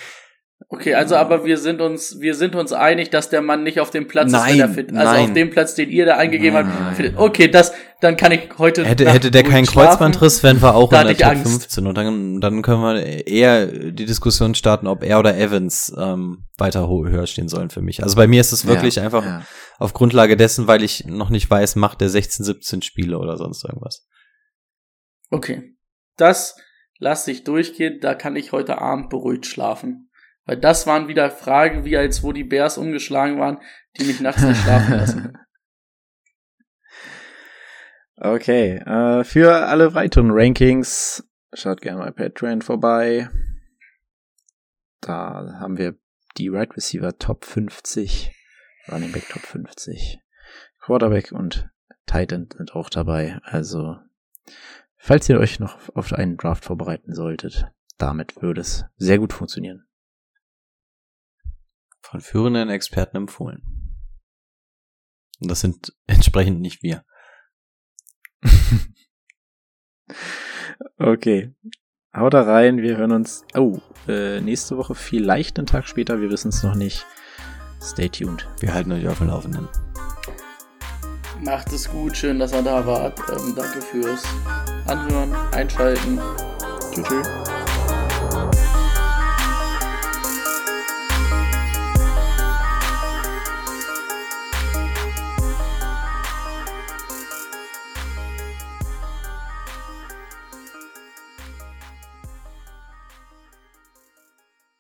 [SPEAKER 6] Okay, also aber wir sind uns, wir sind uns einig, dass der Mann nicht auf dem Platz ist,
[SPEAKER 7] Nein,
[SPEAKER 6] wenn er fit Also
[SPEAKER 7] nein.
[SPEAKER 6] auf dem Platz, den ihr da eingegeben
[SPEAKER 5] Nein,
[SPEAKER 6] habt.
[SPEAKER 5] nein.
[SPEAKER 6] fit- Okay, das, dann kann ich heute.
[SPEAKER 7] hätte, hätte der keinen
[SPEAKER 6] schlafen.
[SPEAKER 7] Kreuzbandriss, wären wir auch
[SPEAKER 6] Da
[SPEAKER 7] in der Top
[SPEAKER 6] Angst.
[SPEAKER 7] 15 und dann, dann können wir eher die Diskussion starten, ob er oder Evans ähm, weiter höher stehen sollen für mich. Also bei mir ist es wirklich
[SPEAKER 5] ja,
[SPEAKER 7] einfach
[SPEAKER 5] Ja.
[SPEAKER 7] auf Grundlage dessen, weil ich noch nicht weiß, macht der 16, 17 Spiele oder sonst irgendwas.
[SPEAKER 6] Okay. Das lasse ich durchgehen, da kann ich heute Abend beruhigt schlafen. Weil das waren wieder Fragen, wie als wo die Bears umgeschlagen waren, die mich nachts nicht schlafen lassen.
[SPEAKER 5] Okay, äh, für alle weiteren Rankings schaut gerne mal Patreon vorbei. Da haben wir die Right Receiver Top 50, Running Back Top 50, Quarterback und Titan sind auch dabei. Also, falls ihr euch noch auf einen Draft vorbereiten solltet, damit würde es sehr gut funktionieren.
[SPEAKER 7] Von führenden Experten empfohlen. Und das sind entsprechend nicht wir.
[SPEAKER 5] okay. Haut da rein, wir hören uns. Oh, äh, nächste Woche vielleicht einen Tag später, wir wissen es noch nicht. Stay tuned.
[SPEAKER 7] Wir halten euch auf dem Laufenden.
[SPEAKER 6] Macht es gut, schön, dass ihr da wart. Ähm, danke fürs Anhören, Einschalten. Tschüss. tschüss.